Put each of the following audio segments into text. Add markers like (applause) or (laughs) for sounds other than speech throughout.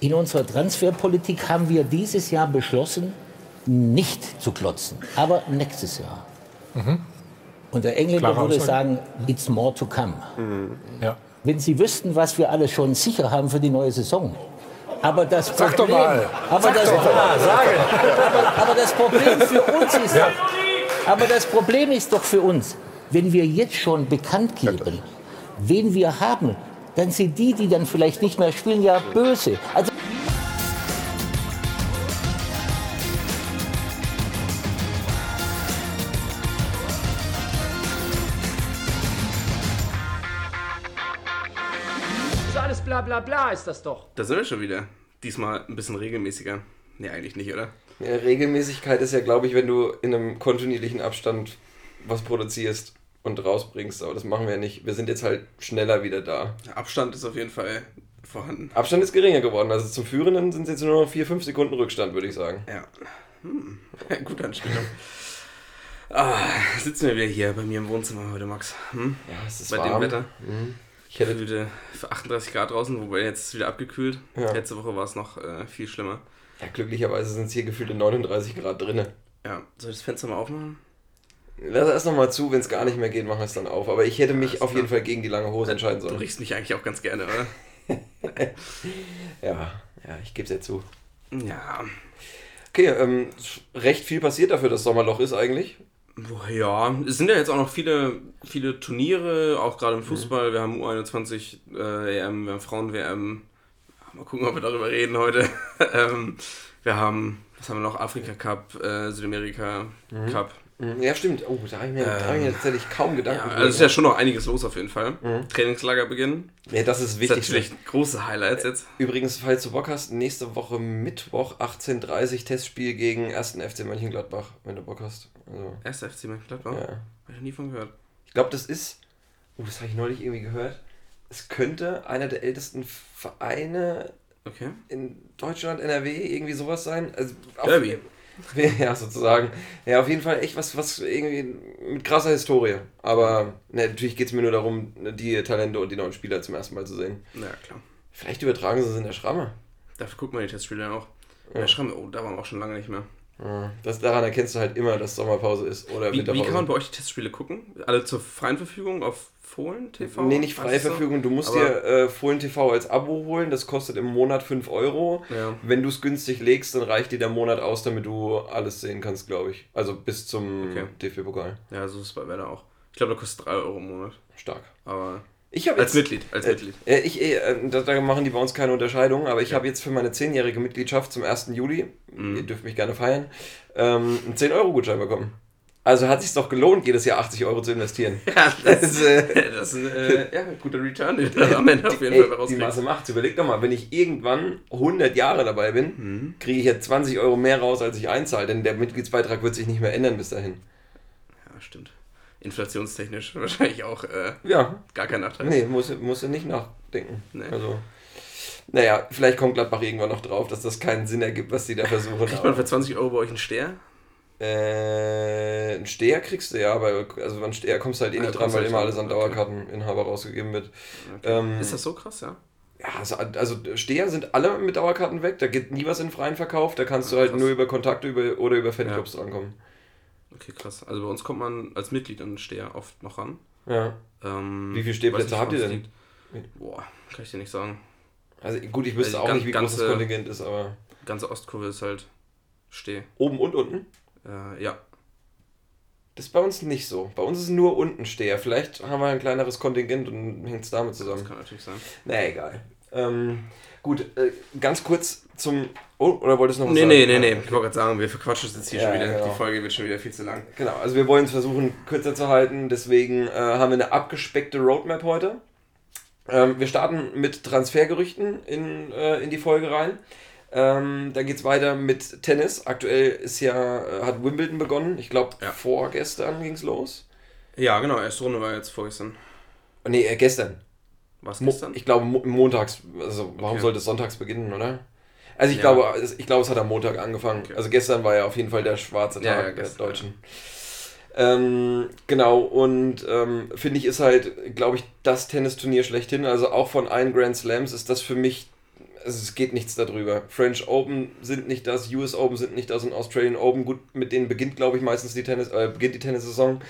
In unserer Transferpolitik haben wir dieses Jahr beschlossen, nicht zu klotzen, aber nächstes Jahr. Mhm. Und der Engländer Klare würde sagen, it's more to come. Mhm. Ja. Wenn Sie wüssten, was wir alles schon sicher haben für die neue Saison. Aber das Sag Problem, doch mal. Aber, Sag das, doch mal. Aber, aber, das Problem für uns ist, ja. aber das Problem ist doch für uns, wenn wir jetzt schon bekannt geben, wen wir haben, dann sind die, die dann vielleicht nicht mehr spielen, ja böse. Also bla bla ist das doch. Da sind wir schon wieder. Diesmal ein bisschen regelmäßiger. Nee, eigentlich nicht, oder? Ja, Regelmäßigkeit ist ja, glaube ich, wenn du in einem kontinuierlichen Abstand was produzierst und rausbringst. Aber das machen wir ja nicht. Wir sind jetzt halt schneller wieder da. Abstand ist auf jeden Fall vorhanden. Abstand ist geringer geworden. Also zum Führenden sind es jetzt nur noch 4-5 Sekunden Rückstand, würde ich sagen. Ja. Hm. (laughs) Gute Anspielung. ah, sitzen wir wieder hier bei mir im Wohnzimmer heute, Max. Hm? Ja, es ist Bei warm. dem Wetter. Mhm. Ich hätte wieder für 38 Grad draußen, wobei jetzt wieder abgekühlt. Ja. Letzte Woche war es noch äh, viel schlimmer. Ja, glücklicherweise sind es hier gefühlte 39 Grad drinnen. Ja, soll ich das Fenster mal aufmachen? Lass erst nochmal zu, wenn es gar nicht mehr geht, machen wir es dann auf. Aber ich hätte mich auf jeden Fall gegen die lange Hose entscheiden sollen. Du riechst mich eigentlich auch ganz gerne, oder? (laughs) ja, ja, ich gebe es ja zu. Ja. Okay, ähm, recht viel passiert dafür, dass Sommerloch ist eigentlich. Ja, es sind ja jetzt auch noch viele, viele Turniere, auch gerade im Fußball. Mhm. Wir haben U21 äh, EM, wir haben Frauen-WM. Mal gucken, ob wir darüber reden heute. (laughs) ähm, wir haben, was haben wir noch? Afrika Cup, äh, Südamerika mhm. Cup. Mhm. Ja, stimmt. Oh, da habe ich mir, ähm, hab ich mir tatsächlich kaum Gedanken ja, Also es ist ja schon noch einiges los auf jeden Fall. Mhm. Trainingslager beginnen. Ja, das ist wichtig. Das ist natürlich große Highlights jetzt. Übrigens, falls du Bock hast, nächste Woche Mittwoch 18.30 Testspiel gegen 1. FC Mönchengladbach, wenn du Bock hast. Also, 1. FC Mönchengladbach? Ja. Habe ich noch nie von gehört. Ich glaube, das ist, oh, das habe ich neulich irgendwie gehört, es könnte einer der ältesten Vereine okay. in Deutschland, NRW, irgendwie sowas sein. Also, Derby. (laughs) Ja, sozusagen. Ja, auf jeden Fall echt was, was irgendwie mit krasser Historie. Aber ne, natürlich geht es mir nur darum, die Talente und die neuen Spieler zum ersten Mal zu sehen. Ja, klar. Vielleicht übertragen sie es in der Schramme. Dafür guckt man die Testspiele auch. Ja. der Schramme, oh, da waren wir auch schon lange nicht mehr. Das, daran erkennst du halt immer, dass Sommerpause ist oder wie, Winterpause. Wie kann man bei euch die Testspiele gucken? Alle zur freien Verfügung auf Fohlen TV? Nee, nicht freie Verfügung. Du musst dir äh, Fohlen TV als Abo holen. Das kostet im Monat 5 Euro. Ja. Wenn du es günstig legst, dann reicht dir der Monat aus, damit du alles sehen kannst, glaube ich. Also bis zum okay. DFB-Pokal. Ja, so ist es bei Werder auch. Ich glaube, da kostet 3 Euro im Monat. Stark. Aber ich als jetzt, Mitglied, als äh, Mitglied. Äh, ich, äh, da, machen die bei uns keine Unterscheidung, aber ich ja. habe jetzt für meine 10-jährige Mitgliedschaft zum 1. Juli, mhm. ihr dürft mich gerne feiern, ähm, einen 10-Euro-Gutschein bekommen. Also hat sich doch gelohnt, jedes Jahr 80 Euro zu investieren. (laughs) Ja, das, das, äh, (laughs) das ist ein äh, ja, guter Return, den du (laughs) am Ende auf jeden ey, Fall Die Masse macht Überleg doch mal, wenn ich irgendwann 100 Jahre dabei bin, mhm. kriege ich jetzt 20 Euro mehr raus, als ich einzahle, denn der Mitgliedsbeitrag wird sich nicht mehr ändern bis dahin. Ja, stimmt inflationstechnisch (laughs) wahrscheinlich auch äh, ja. gar kein Nachteil. Nee, muss, muss nicht nachdenken. Nee. Also, naja, vielleicht kommt Gladbach irgendwann noch drauf, dass das keinen Sinn ergibt, was sie da versuchen. Kriegt man für 20 Euro bei euch einen Steher? Äh, einen Steher kriegst du ja, aber also an Steher kommst du halt eh nicht ja, dran, weil immer alles an Dauerkarteninhaber rausgegeben wird. Okay. Ähm, ist das so krass, ja? Ja, also, also Steher sind alle mit Dauerkarten weg, da geht nie was in freien Verkauf, da kannst ja, du halt krass. nur über Kontakte über, oder über Fanclubs ja. drankommen. Okay, krass. Also bei uns kommt man als Mitglied an Steher oft noch ran. Ja. Ähm, wie viele Stehplätze habt ihr denn? Boah, kann ich dir nicht sagen. Also gut, ich wüsste also auch nicht, wie ganze, groß das Kontingent ist, aber. Ganze Ostkurve ist halt Steh. Oben und unten? Äh, ja. Das ist bei uns nicht so. Bei uns ist nur unten Steher. Vielleicht haben wir ein kleineres Kontingent und hängt es damit zusammen. Das kann natürlich sein. Na egal. Ähm, gut, äh, ganz kurz zum. Oh, oder wolltest du noch was nee, sagen? Nee, nee, nee. Ich wollte gerade sagen, wir verquatschen es jetzt hier ja, schon wieder. Genau. Die Folge wird schon wieder viel zu lang. Genau, also wir wollen es versuchen, kürzer zu halten. Deswegen äh, haben wir eine abgespeckte Roadmap heute. Ähm, wir starten mit Transfergerüchten in, äh, in die Folge rein. Ähm, dann geht es weiter mit Tennis. Aktuell ist ja, äh, hat Wimbledon begonnen. Ich glaube, ja. vorgestern ging es los. Ja, genau. Erste Runde war jetzt vorgestern. Nee, äh, gestern. Was gestern? Ich glaube montags, also warum okay. sollte es sonntags beginnen, oder? Also ich ja. glaube, ich glaube, es hat am Montag angefangen. Okay. Also gestern war ja auf jeden Fall der schwarze Tag ja, ja, der Deutschen. Ähm, genau, und ähm, finde ich, ist halt, glaube ich, das Tennisturnier schlechthin. Also auch von allen Grand Slams ist das für mich es geht nichts darüber. French Open sind nicht das, US Open sind nicht das und Australian Open, gut, mit denen beginnt, glaube ich, meistens die Tennis, äh, beginnt die Tennissaison.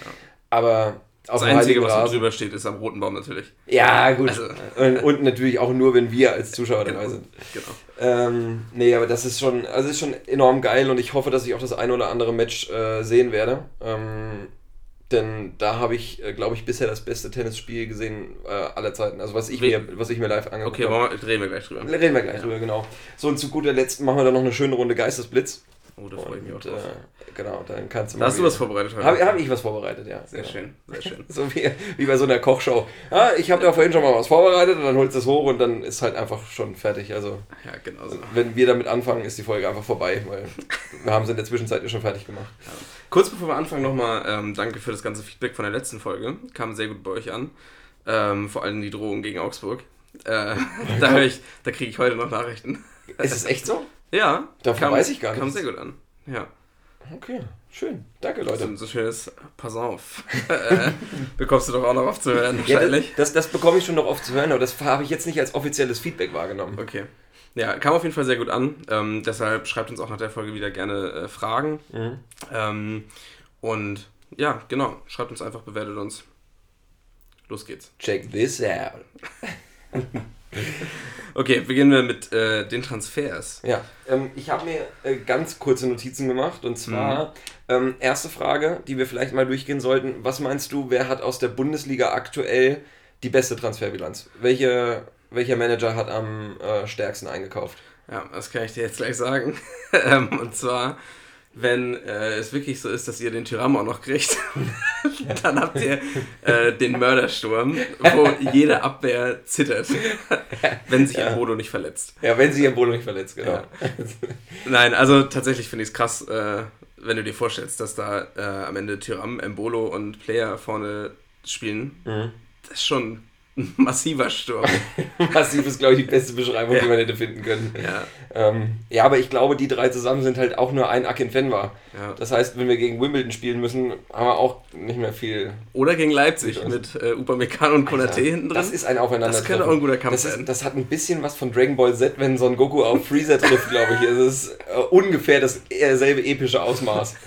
Aber das Einzige, was Rasen. drüber steht, ist am roten Baum natürlich. Ja, gut. Also. Und, (laughs) und, natürlich auch nur, wenn wir als Zuschauer genau. dabei sind. Genau. Ähm, nee, aber das ist schon, also ist schon enorm geil und ich hoffe, dass ich auch das eine oder andere Match äh, sehen werde. Ähm, denn da habe ich, äh, glaube ich, bisher das beste Tennisspiel gesehen äh, aller Zeiten. Also was ich, mir, was ich mir live angeguckt habe. Okay, reden wir gleich drüber. Reden wir gleich ja. drüber, genau. So, und zu guter Letzt machen wir dann noch eine schöne Runde Geistesblitz. Oh, da freue ich mich auch drauf. Äh, genau, dann kannst du mal. Hast du was vorbereitet heute? Habe hab ich was vorbereitet, ja. Sehr genau. schön, sehr schön. (laughs) so wie, wie bei so einer Kochshow. Ja, ich habe ja vorhin schon mal was vorbereitet und dann holst du es hoch und dann ist halt einfach schon fertig. Also, ja, genau so. Wenn wir damit anfangen, ist die Folge einfach vorbei, weil wir haben sie in der Zwischenzeit schon fertig gemacht. Ja. Kurz bevor wir anfangen, nochmal ähm, danke für das ganze Feedback von der letzten Folge. Kam sehr gut bei euch an. Ähm, vor allem die Drohung gegen Augsburg. Äh, (laughs) da da kriege ich heute noch Nachrichten. Ist es echt so? Ja. Davon kam, weiß ich gar nicht. Kam sehr gut an. Ja. Okay, schön. Danke, Leute. So, so schönes Pass auf. (laughs) Äh, bekommst du doch auch noch oft zu hören, wahrscheinlich. Ja, das, das, das bekomme ich schon noch oft zu hören, aber das habe ich jetzt nicht als offizielles Feedback wahrgenommen. Okay. Ja, kam auf jeden Fall sehr gut an. Ähm, deshalb schreibt uns auch nach der Folge wieder gerne äh, Fragen. Mhm. Ähm, und ja, genau. Schreibt uns einfach, bewertet uns. Los geht's. Check this out. (laughs) okay, beginnen wir mit äh, den Transfers. Ja, ähm, ich habe mir äh, ganz kurze Notizen gemacht und zwar mhm. ähm, erste Frage, die wir vielleicht mal durchgehen sollten. Was meinst du, wer hat aus der Bundesliga aktuell die beste Transferbilanz? Welche, welcher Manager hat am äh, stärksten eingekauft? Ja, das kann ich dir jetzt gleich sagen. (laughs) Ähm, und zwar wenn äh, es wirklich so ist, dass ihr den Tyram auch noch kriegt, (laughs) dann habt ihr äh, den Mördersturm, wo jede Abwehr zittert, (laughs) wenn sich ja. Embolo nicht verletzt. Ja, wenn sich Embolo nicht verletzt, genau. Ja. Nein, also tatsächlich finde ich es krass, äh, wenn du dir vorstellst, dass da äh, am Ende Tyram, Embolo und Player vorne spielen. Mhm. Das ist schon (laughs) massiver Sturm. (laughs) Massiv ist, glaube ich, die beste Beschreibung, ja. die man hätte finden können. Ja. Ähm, ja, aber ich glaube, die drei zusammen sind halt auch nur ein Akinfenwa. Ja. Das heißt, wenn wir gegen Wimbledon spielen müssen, haben wir auch nicht mehr viel. Oder gegen Leipzig mit äh, Upamecano und Konate hinten drin. Das ist ein Aufeinander. Das könnte auch ein guter Kampf das ist, sein. Das hat ein bisschen was von Dragon Ball Z, wenn Son Goku auf Freezer trifft, glaube ich. Es ist äh, ungefähr dasselbe epische Ausmaß. (laughs)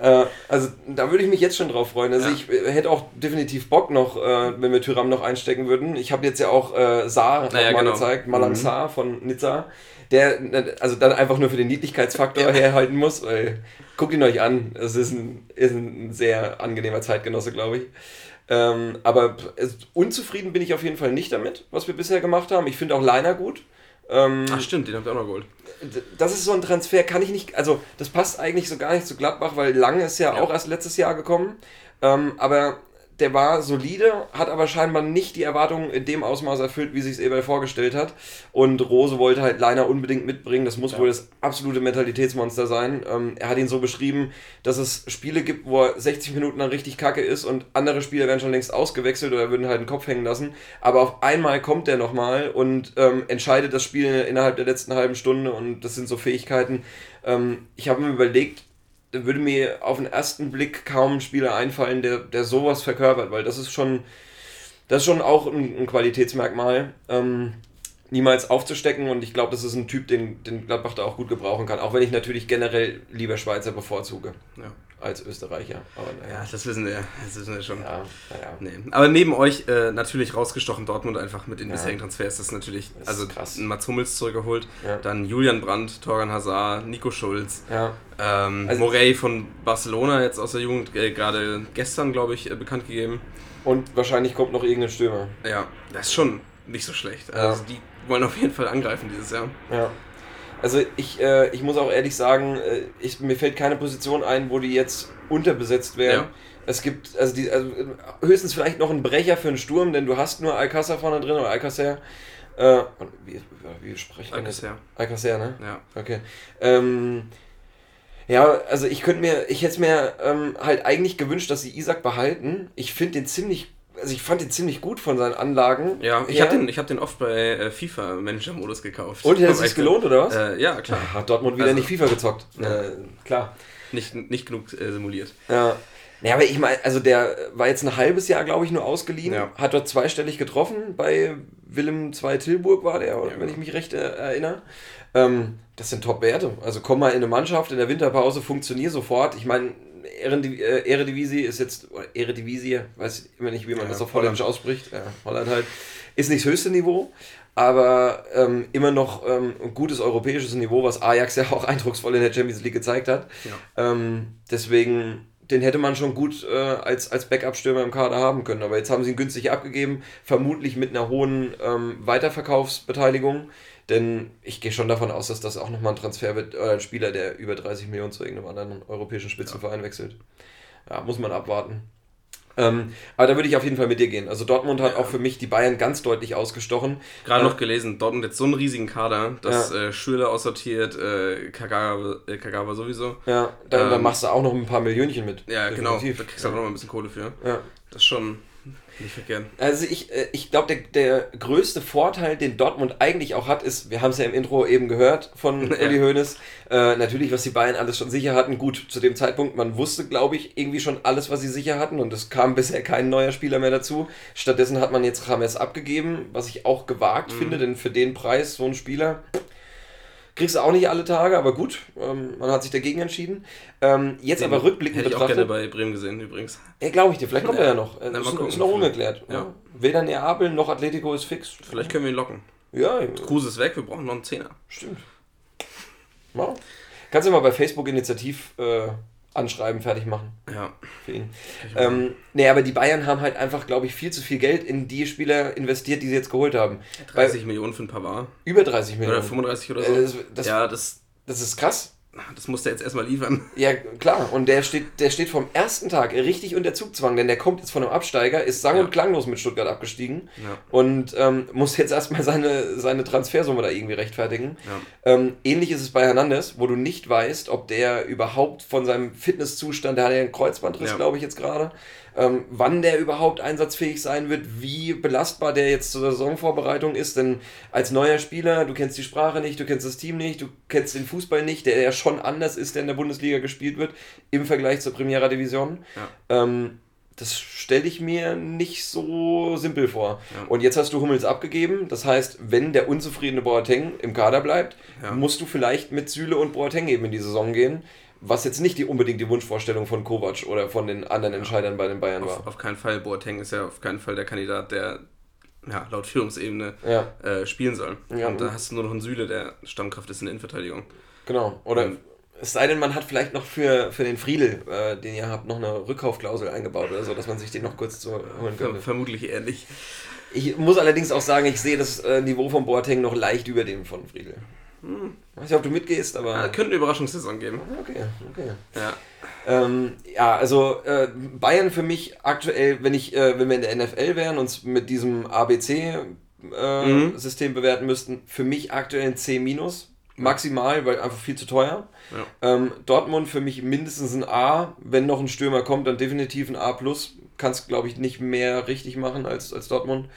Äh, also da würde ich mich jetzt schon drauf freuen. Also ja. ich äh, hätte auch definitiv Bock noch, äh, wenn wir Tyram noch einstecken würden. Ich habe jetzt ja auch äh, Saar naja, mal genau. gezeigt, Malang mhm. Saar von Nizza, der also dann einfach nur für den Niedlichkeitsfaktor (laughs) ja. herhalten muss. Weil, guckt ihn euch an, es ist ein, ist ein sehr angenehmer Zeitgenosse, glaube ich. Ähm, aber unzufrieden bin ich auf jeden Fall nicht damit, was wir bisher gemacht haben. Ich finde auch Leiner gut. Ähm, Ach stimmt, den habt ihr auch noch geholt. Das ist so ein Transfer, kann ich nicht, also das passt eigentlich so gar nicht zu Gladbach, weil Lange ist ja, ja. auch erst letztes Jahr gekommen. Ähm, aber der war solide, hat aber scheinbar nicht die Erwartungen in dem Ausmaß erfüllt, wie sich es Eberl vorgestellt hat. Und Rose wollte halt Leiner unbedingt mitbringen. Das muss ja. wohl das absolute Mentalitätsmonster sein. Ähm, er hat ihn so beschrieben, dass es Spiele gibt, wo er 60 Minuten dann richtig kacke ist und andere Spieler werden schon längst ausgewechselt oder würden halt den Kopf hängen lassen. Aber auf einmal kommt der nochmal und ähm, entscheidet das Spiel innerhalb der letzten halben Stunde und das sind so Fähigkeiten. Ähm, ich habe mir überlegt, da würde mir auf den ersten Blick kaum ein Spieler einfallen, der, der sowas verkörpert, weil das ist schon, das ist schon auch ein, ein Qualitätsmerkmal. Ähm, niemals aufzustecken und ich glaube, das ist ein Typ, den, den Gladbach da auch gut gebrauchen kann, auch wenn ich natürlich generell lieber Schweizer bevorzuge. Ja als Österreicher. Aber naja. Ja, das wissen wir, das wissen wir schon. Ja, ja. Nee. Aber neben euch äh, natürlich rausgestochen Dortmund einfach mit den ja. bisherigen Transfers. Das ist natürlich, das also krass. Mats Hummels zurückgeholt, ja. dann Julian Brandt, Torgan Hazard, Nico Schulz, ja. ähm, also, Morey von Barcelona jetzt aus der Jugend, äh, gerade gestern, glaube ich, äh, bekannt gegeben. Und wahrscheinlich kommt noch irgendein Stürmer. Ja, das ist schon nicht so schlecht. Also die wollen auf jeden Fall angreifen dieses Jahr. Ja. Also ich, äh, ich muss auch ehrlich sagen, äh, ich, mir fällt keine Position ein, wo die jetzt unterbesetzt werden. Ja. Es gibt also, die, also höchstens vielleicht noch einen Brecher für einen Sturm, denn du hast nur Alcázar vorne drin oder Alcacer. Äh, wie, wie spreche ich das? Alcacer, ne? Ja. Okay. Ähm, ja, also ich könnte mir, ich hätte es mir ähm, halt eigentlich gewünscht, dass sie Isaac behalten. Ich finde den ziemlich also ich fand ihn ziemlich gut von seinen Anlagen. Ja, ich habe den, hab den oft bei äh, FIFA Manager Modus gekauft. Und hat es sich gelohnt, oder was? Äh, ja, klar. Ja, hat Dortmund wieder also, nicht FIFA gezockt. Ja. Äh, klar. Nicht, nicht genug äh, simuliert. Ja. Ja, aber ich meine, also der war jetzt ein halbes Jahr, glaube ich, nur ausgeliehen, ja. hat dort zweistellig getroffen, bei Willem II Tilburg war der, wenn ich mich recht äh, erinnere. Ähm, das sind Top-Werte. Also komm mal in eine Mannschaft in der Winterpause, funktionier sofort. Ich meine, äh, Eredivisie ist jetzt, Eredivisie, weiß immer nicht, wie man ja, das auf Holländisch ausspricht, ja, Holland halt, ist nicht das höchste Niveau, aber ähm, immer noch ähm, ein gutes europäisches Niveau, was Ajax ja auch eindrucksvoll in der Champions League gezeigt hat. Ja. Ähm, deswegen, den hätte man schon gut äh, als, als Backup-Stürmer im Kader haben können. Aber jetzt haben sie ihn günstig abgegeben, vermutlich mit einer hohen ähm, Weiterverkaufsbeteiligung. Denn ich gehe schon davon aus, dass das auch nochmal ein Transfer wird, oder ein Spieler, der über 30 Millionen zu irgendeinem anderen europäischen Spitzenverein ja. wechselt. Ja, muss man abwarten. Ähm, aber da würde ich auf jeden Fall mit dir gehen. Also Dortmund hat ja. auch für mich die Bayern ganz deutlich ausgestochen. Gerade äh, noch gelesen, Dortmund hat so einen riesigen Kader, dass ja. äh, Schüler aussortiert, äh, Kagawa, äh, Kagawa sowieso. Ja, da, ähm, da machst du auch noch ein paar Millionchen mit. Ja, definitiv. genau. Da kriegst du auch noch mal ein bisschen Kohle für. Ja. Das ist schon nicht verkehren. Also ich, äh, ich glaube, der, der größte Vorteil, den Dortmund eigentlich auch hat, ist, wir haben es ja im Intro eben gehört von (laughs) ja. Uli Hoeneß, äh, natürlich, was die Bayern alles schon sicher hatten. Gut, zu dem Zeitpunkt, man wusste, glaube ich, irgendwie schon alles, was sie sicher hatten und es kam bisher kein neuer Spieler mehr dazu. Stattdessen hat man jetzt Rames abgegeben, was ich auch gewagt mhm. finde, denn für den Preis so ein Spieler Kriegst du auch nicht alle Tage, aber gut, ähm, man hat sich dagegen entschieden. Ähm, jetzt Den aber rückblickend hätte ich betrachtet. auch gerne bei Bremen gesehen übrigens. Ja, glaube ich dir, vielleicht kommt ja. er ja noch. Äh, Na, ist, ist, noch ungeklärt. Ja. Ja. Weder Neapel noch Atletico ist fix. Vielleicht können wir ihn locken. Ja. Kruse ist weg, wir brauchen noch einen Zehner. Stimmt. Wow. Kannst du mal bei Facebook Initiativ äh, anschreiben, fertig machen. Ja. Für ihn. Ähm, nee, aber die Bayern haben halt einfach, glaube ich, viel zu viel Geld in die Spieler investiert, die sie jetzt geholt haben. 30 Bei, Millionen für ein Pavard. Über 30 Millionen. Oder 35 oder so. Äh, das, das, ja, das, das ist krass. Das muss der jetzt erstmal liefern. Ja, klar. Und der steht, der steht vom ersten Tag richtig unter Zugzwang, denn der kommt jetzt von einem Absteiger, ist sang- ja. und klanglos mit Stuttgart abgestiegen ja. und ähm, muss jetzt erstmal seine, seine Transfersumme da irgendwie rechtfertigen. Ja. Ähm, ähnlich ist es bei Hernandez, wo du nicht weißt, ob der überhaupt von seinem Fitnesszustand, der hat ja einen Kreuzbandriss, glaube ich, jetzt gerade, ähm, wann der überhaupt einsatzfähig sein wird, wie belastbar der jetzt zur Saisonvorbereitung ist. Denn als neuer Spieler, du kennst die Sprache nicht, du kennst das Team nicht, du kennst den Fußball nicht, der ja schon anders ist, der in der Bundesliga gespielt wird, im Vergleich zur Primera Division. Ja. Ähm, das stelle ich mir nicht so simpel vor. Ja. Und jetzt hast du Hummels abgegeben. Das heißt, wenn der unzufriedene Boateng im Kader bleibt, ja. musst du vielleicht mit Süle und Boateng eben in die Saison gehen was jetzt nicht die, unbedingt die Wunschvorstellung von Kovac oder von den anderen Entscheidern bei den Bayern war. Auf keinen Fall. Boateng ist ja auf keinen Fall der Kandidat, der ja, laut Führungsebene ja. äh, spielen soll. Ja, und da hast du nur noch einen Süle, der Stammkraft ist in der Innenverteidigung. Genau. Oder und, es sei denn, man hat vielleicht noch für, für den Friedel, äh, den ihr habt, noch eine Rückkaufklausel eingebaut oder so, dass man sich den noch kurz zu holen könnte. Vermutlich ähnlich. Ich muss allerdings auch sagen, ich sehe das äh, Niveau von Boateng noch leicht über dem von Friedel. Hm. Weiß nicht, ob du mitgehst, aber. Ja, könnte eine Überraschungssaison geben. Okay, okay. Ja. Ähm, ja, also äh, Bayern für mich aktuell, wenn ich, äh, wenn wir in der NFL wären und mit diesem ABC-System äh, mhm. bewerten müssten, für mich aktuell ein C-, maximal, weil einfach viel zu teuer. Ja. Ähm, Dortmund für mich mindestens ein A, wenn noch ein Stürmer kommt, dann definitiv ein A+. Kannst, glaube ich, nicht mehr richtig machen als, als Dortmund.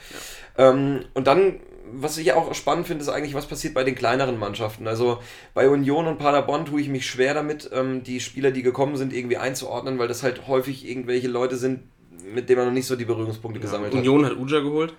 Ja. Ähm, und dann was ich auch spannend finde, ist eigentlich, was passiert bei den kleineren Mannschaften. Also bei Union und Paderborn tue ich mich schwer damit, ähm, die Spieler, die gekommen sind, irgendwie einzuordnen, weil das halt häufig irgendwelche Leute sind, mit denen man noch nicht so die Berührungspunkte ja, gesammelt Union hat. Union hat Uja geholt.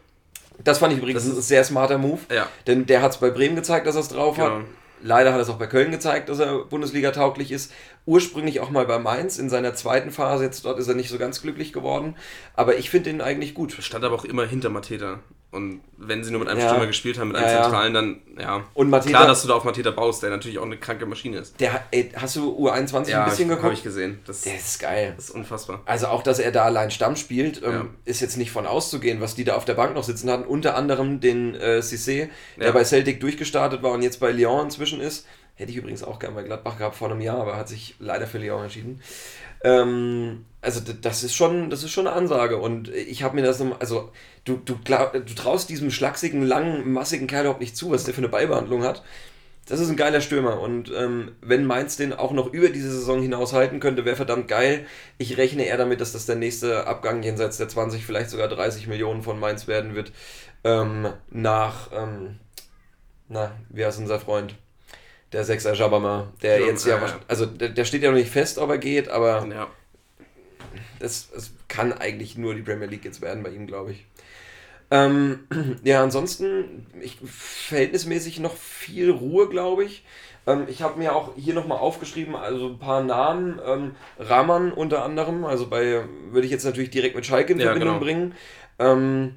Das fand ich übrigens ein sehr smarter Move. Ja. Denn der hat es bei Bremen gezeigt, dass er es drauf genau. hat. Leider hat es auch bei Köln gezeigt, dass er Bundesliga tauglich ist. Ursprünglich auch mal bei Mainz in seiner zweiten Phase. Jetzt dort ist er nicht so ganz glücklich geworden. Aber ich finde ihn eigentlich gut. Stand aber auch immer hinter Mateta. Und wenn sie nur mit einem ja. Stürmer gespielt haben, mit einem ja, Zentralen, dann ja. Und Mateta, Klar, dass du da auf Mateta baust, der natürlich auch eine kranke Maschine ist. Der, ey, hast du U21 ja, ein bisschen geguckt? habe ich gesehen. Das, der ist geil. Das ist unfassbar. Also auch, dass er da allein Stamm spielt, ähm, ist jetzt nicht von auszugehen, was die da auf der Bank noch sitzen hatten. Unter anderem den äh, Cissé, der bei Celtic durchgestartet war und jetzt bei Lyon inzwischen ist. Hätte ich übrigens auch gerne bei Gladbach gehabt vor einem Jahr, aber hat sich leider für Lyon entschieden. Ähm, also das ist schon, das ist schon eine Ansage. Und ich habe mir das noch, also du, du, du traust diesem schlachsigen, langen, massigen Kerl überhaupt nicht zu, was der für eine Beibehandlung hat. Das ist ein geiler Stürmer und ähm, wenn Mainz den auch noch über diese Saison hinaus halten könnte, wäre verdammt geil. Ich rechne eher damit, dass das der nächste Abgang jenseits der 20, vielleicht sogar 30 Millionen von Mainz werden wird. Ähm, nach, ähm, na, wie heißt unser Freund? Der Sechser Jabama, der ja, jetzt ja, ja, also der, der, steht ja noch nicht fest, ob er geht, aber ja. es, es kann eigentlich nur die Premier League jetzt werden bei ihm, glaube ich. Ähm, (clears throat) ja, ansonsten ich, verhältnismäßig noch viel Ruhe, glaube ich. Ähm, ich habe mir auch hier nochmal aufgeschrieben, also ein paar Namen. Ähm, Rahman unter anderem, also bei, würde ich jetzt natürlich direkt mit Schalke in Verbindung ja, genau. bringen. Ähm,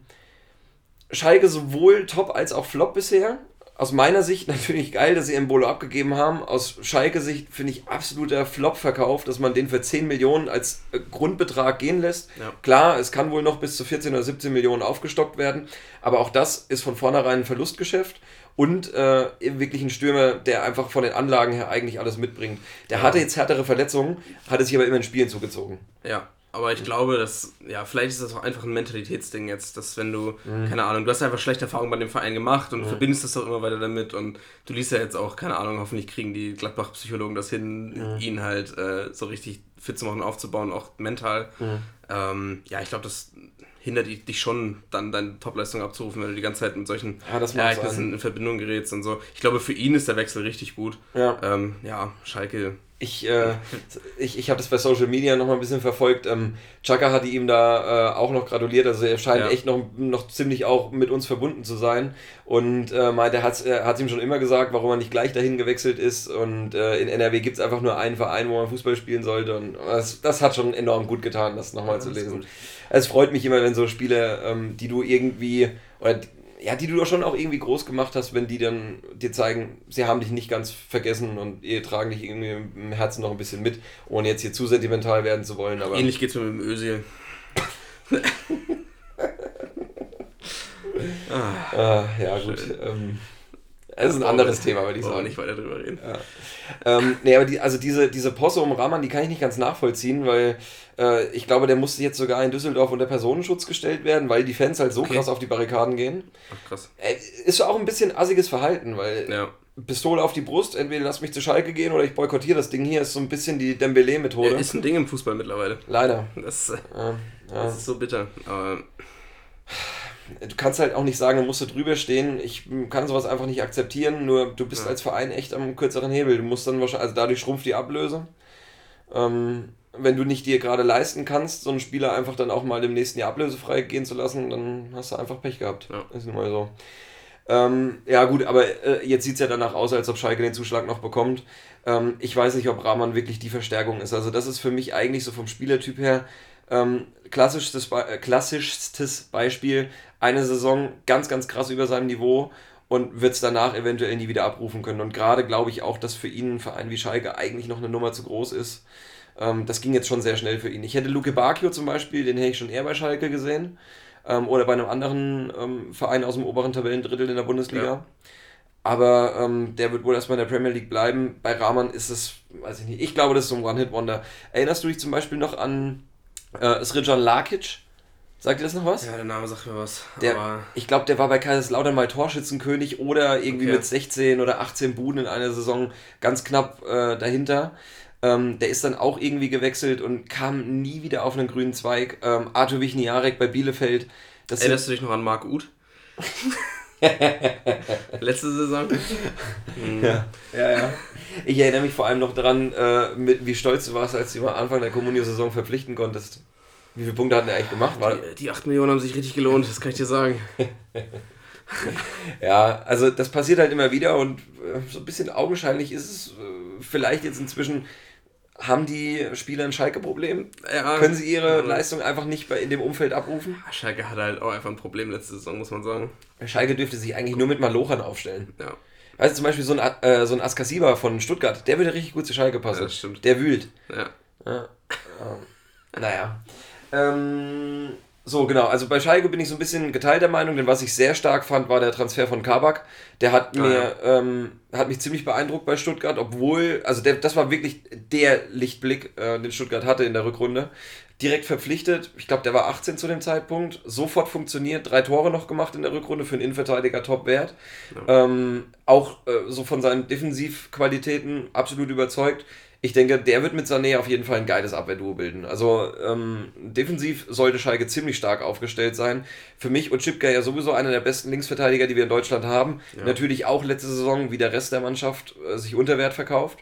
Schalke sowohl top als auch flop bisher aus meiner Sicht (laughs) natürlich geil, dass sie Embolo abgegeben haben. Aus Schalke-Sicht finde ich absoluter Flop-Verkauf, dass man den für 10 Millionen als äh, Grundbetrag gehen lässt. Ja. Klar, es kann wohl noch bis zu 14 oder 17 Millionen aufgestockt werden, aber auch das ist von vornherein ein Verlustgeschäft und äh, wirklich ein Stürmer, der einfach von den Anlagen her eigentlich alles mitbringt. Der ja. hatte jetzt härtere Verletzungen, hatte sich aber immer in Spielen zugezogen. Ja, aber ich glaube, dass, ja, vielleicht ist das auch einfach ein Mentalitätsding jetzt, dass wenn du, mhm. keine Ahnung, du hast einfach schlechte Erfahrungen bei dem Verein gemacht und mhm. verbindest das auch immer weiter damit und du liest ja jetzt auch, keine Ahnung, hoffentlich kriegen die Gladbach-Psychologen das hin, mhm. ihn halt äh, so richtig fit zu machen, aufzubauen, auch mental. Ähm, ja, ich glaube, das hindert dich schon, dann deine Topleistung abzurufen, wenn du die ganze Zeit mit solchen ja, Ereignissen in Verbindung gerätst und so. Ich glaube, für ihn ist der Wechsel richtig gut. Ja, ähm, ja Schalke ich, äh, ich, ich habe das bei Social Media noch mal ein bisschen verfolgt. Ähm, Chaka hatte ihm da äh, auch noch gratuliert. Also er scheint ja. echt noch, noch ziemlich auch mit uns verbunden zu sein. Und äh, meinte, er hat es ihm schon immer gesagt, warum er nicht gleich dahin gewechselt ist. Und äh, in NRW gibt es einfach nur einen Verein, wo man Fußball spielen sollte. Und das, das hat schon enorm gut getan, das nochmal ja, zu lesen. Es freut mich immer, wenn so Spiele, ähm, die du irgendwie, oder ja, die du doch schon auch irgendwie groß gemacht hast, wenn die dann dir zeigen, sie haben dich nicht ganz vergessen und ihr tragen dich irgendwie im Herzen noch ein bisschen mit, ohne jetzt hier zu sentimental werden zu wollen. Aber Ähnlich geht's mir mit dem Özil. ah, (laughs) ah, ja, gut. Ähm, das ist ein anderes Thema, würde ich sagen. nicht weiter drüber reden. Ja. Ähm, nee, aber die, also diese, diese Posse um Rahman, die kann ich nicht ganz nachvollziehen, weil äh, ich glaube, der musste jetzt sogar in Düsseldorf unter Personenschutz gestellt werden, weil die Fans halt so okay. krass auf die Barrikaden gehen. Ach, krass. Äh, ist auch ein bisschen assiges Verhalten, weil ja. Pistole auf die Brust, entweder lass mich zu Schalke gehen oder ich boykottiere das Ding hier, ist so ein bisschen die Dembele-Methode. Ja, ist ein Ding im Fußball mittlerweile. Leider. Das, ja, das ist so bitter. Aber du kannst halt auch nicht sagen, du musst drüber stehen. Ich kann sowas einfach nicht akzeptieren. Nur du bist ja. als Verein echt am kürzeren Hebel. Du musst dann wahrscheinlich, also dadurch schrumpft die Ablöse. Ähm, wenn du nicht dir gerade leisten kannst, so einen Spieler einfach dann auch mal im nächsten Jahr ablösefrei gehen zu lassen, dann hast du einfach Pech gehabt. Ja. Ist nun mal so. Ähm, ja, gut, aber äh, jetzt sieht es ja danach aus, als ob Schalke den Zuschlag noch bekommt. Ähm, ich weiß nicht, ob Rahman wirklich die Verstärkung ist. Also, das ist für mich eigentlich so vom Spielertyp her ähm, klassischstes, Be äh, klassischstes Beispiel, eine Saison ganz, ganz krass über seinem Niveau und wird es danach eventuell nie wieder abrufen können. Und gerade glaube ich auch, dass für ihn ein Verein wie Schalke eigentlich noch eine Nummer zu groß ist. Ähm, das ging jetzt schon sehr schnell für ihn. Ich hätte Luke Bacchio zum Beispiel, den hätte ich schon eher bei Schalke gesehen. Ähm, oder bei einem anderen ähm, Verein aus dem oberen Tabellendrittel in der Bundesliga. Ja. Aber ähm, der wird wohl erstmal in der Premier League bleiben. Bei Rahman ist es, weiß ich nicht, ich glaube, das ist so ein One-Hit-Wonder. Erinnerst du dich zum Beispiel noch an äh, Srijan Lakic? Sagt dir das noch was? Ja, der Name sagt mir was. Der, ich glaube, der war bei Kaiserslautern mal Torschützenkönig oder irgendwie okay. mit 16 oder 18 Buden in einer Saison ganz knapp äh, dahinter. Ähm, der ist dann auch irgendwie gewechselt und kam nie wieder auf einen grünen Zweig. Ähm, Arthur Wichniarek bei Bielefeld. Das Erinnerst du dich noch an Marc Uth? (laughs) (laughs) Letzte Saison. Mhm. Ja, ja, ja. Ich erinnere mich vor allem noch daran, äh, mit, wie stolz du warst, als du am Anfang der Kommunio-Saison verpflichten konntest. Wie viele Punkte hat er eigentlich gemacht? War die, die 8 Millionen haben sich richtig gelohnt, das kann ich dir sagen. (laughs) ja, also das passiert halt immer wieder und äh, so ein bisschen augenscheinlich ist es äh, vielleicht jetzt inzwischen. Haben die Spieler ein Schalke-Problem? Ja, Können sie ihre ja. Leistung einfach nicht bei, in dem Umfeld abrufen? Schalke hat halt auch einfach ein Problem letzte Saison, muss man sagen. Schalke dürfte sich eigentlich nur mit Malochern aufstellen. Ja. Also zum Beispiel so ein, äh, so ein Askasiba von Stuttgart, der würde richtig gut zu Schalke passen. Ja, das stimmt. Der wühlt. Ja. ja. Ähm, naja. Ähm, so, genau. Also bei Schalke bin ich so ein bisschen geteilter Meinung, denn was ich sehr stark fand, war der Transfer von Kabak. Der hat ah, mir, ja. ähm, hat mich ziemlich beeindruckt bei Stuttgart, obwohl, also der, das war wirklich der Lichtblick, äh, den Stuttgart hatte in der Rückrunde. Direkt verpflichtet, ich glaube, der war 18 zu dem Zeitpunkt, sofort funktioniert, drei Tore noch gemacht in der Rückrunde für einen Innenverteidiger Top-Wert. Ja. Ähm, auch äh, so von seinen Defensivqualitäten absolut überzeugt ich denke, der wird mit Sané auf jeden Fall ein geiles Abwehrduo bilden. Also ähm, defensiv sollte Schalke ziemlich stark aufgestellt sein. Für mich und Chipka ja sowieso einer der besten Linksverteidiger, die wir in Deutschland haben. Ja. Natürlich auch letzte Saison wie der Rest der Mannschaft äh, sich unter Wert verkauft.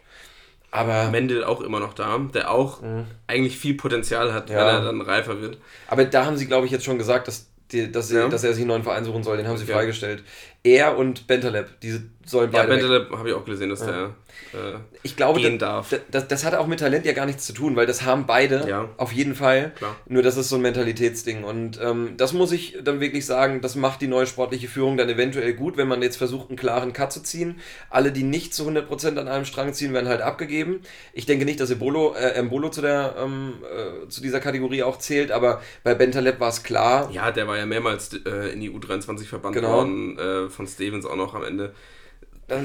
Aber Mendel auch immer noch da, der auch mhm. eigentlich viel Potenzial hat, ja. wenn er dann reifer wird. Aber da haben sie, glaube ich, jetzt schon gesagt, dass, die, dass, sie, ja. dass er sich einen neuen Verein suchen soll. Den haben sie freigestellt. Er und Bentaleb, diese sollen beide. Ja, Bentaleb habe ich auch gesehen, dass der äh, ich glaube, gehen das, darf. Das, das, hat auch mit Talent ja gar nichts zu tun, weil das haben beide ja. auf jeden Fall. Klar. Nur das ist so ein Mentalitätsding. Und ähm, das muss ich dann wirklich sagen, das macht die neue sportliche Führung dann eventuell gut, wenn man jetzt versucht, einen klaren Cut zu ziehen. Alle, die nicht zu 100% an einem Strang ziehen, werden halt abgegeben. Ich denke nicht, dass Embolo, äh, Embolo zu, der, ähm, äh, zu dieser Kategorie auch zählt, aber bei Bentaleb war es klar. Ja, der war ja mehrmals äh, in die U23 verbannt genau. worden, äh, von Stevens auch noch am Ende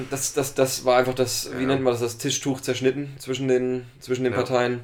das, das, das war einfach das, ja. wie nennt man das, das Tischtuch zerschnitten zwischen den, zwischen den ja. Parteien.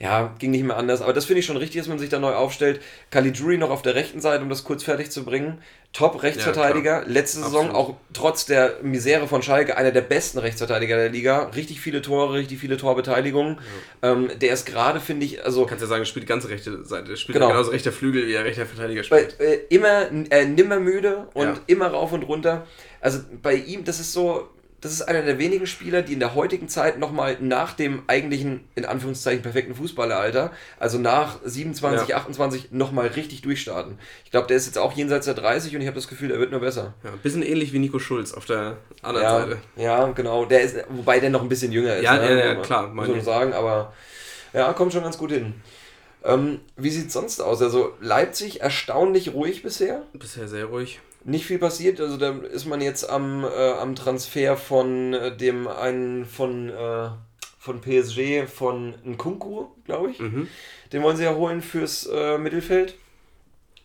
Ja, ging nicht mehr anders. Aber das finde ich schon richtig, dass man sich da neu aufstellt. Caligiuri noch auf der rechten Seite, um das kurz fertig zu bringen. Top Rechtsverteidiger. Ja, Letzte Saison auch trotz der Misere von Schalke einer der besten Rechtsverteidiger der Liga. Richtig viele Tore, richtig viele Torbeteiligungen. Ja. Ähm, der ist gerade, finde ich, also. Kannst ja sagen, er spielt die ganze rechte Seite. Er spielt genau. genauso rechter Flügel, wie er rechter Verteidiger spielt. Bei, äh, immer, äh, nimmer müde und ja. immer rauf und runter. Also bei ihm, das ist so, das ist einer der wenigen Spieler, die in der heutigen Zeit nochmal nach dem eigentlichen, in Anführungszeichen, perfekten Fußballeralter, also nach 27, ja. 28, nochmal richtig durchstarten. Ich glaube, der ist jetzt auch jenseits der 30 und ich habe das Gefühl, der wird nur besser. Ja, ein bisschen ähnlich wie Nico Schulz auf der anderen ja, Seite. Ja, genau. Der ist, wobei der noch ein bisschen jünger ist. Ja, ne? ja, ja, klar. Muss man sagen, aber ja, kommt schon ganz gut hin. Ähm, wie sieht es sonst aus? Also Leipzig erstaunlich ruhig bisher. Bisher sehr ruhig nicht viel passiert. Also da ist man jetzt am, äh, am Transfer von äh, dem einen von, äh, von PSG von Nkunku, glaube ich. Mhm. Den wollen sie ja holen fürs äh, Mittelfeld.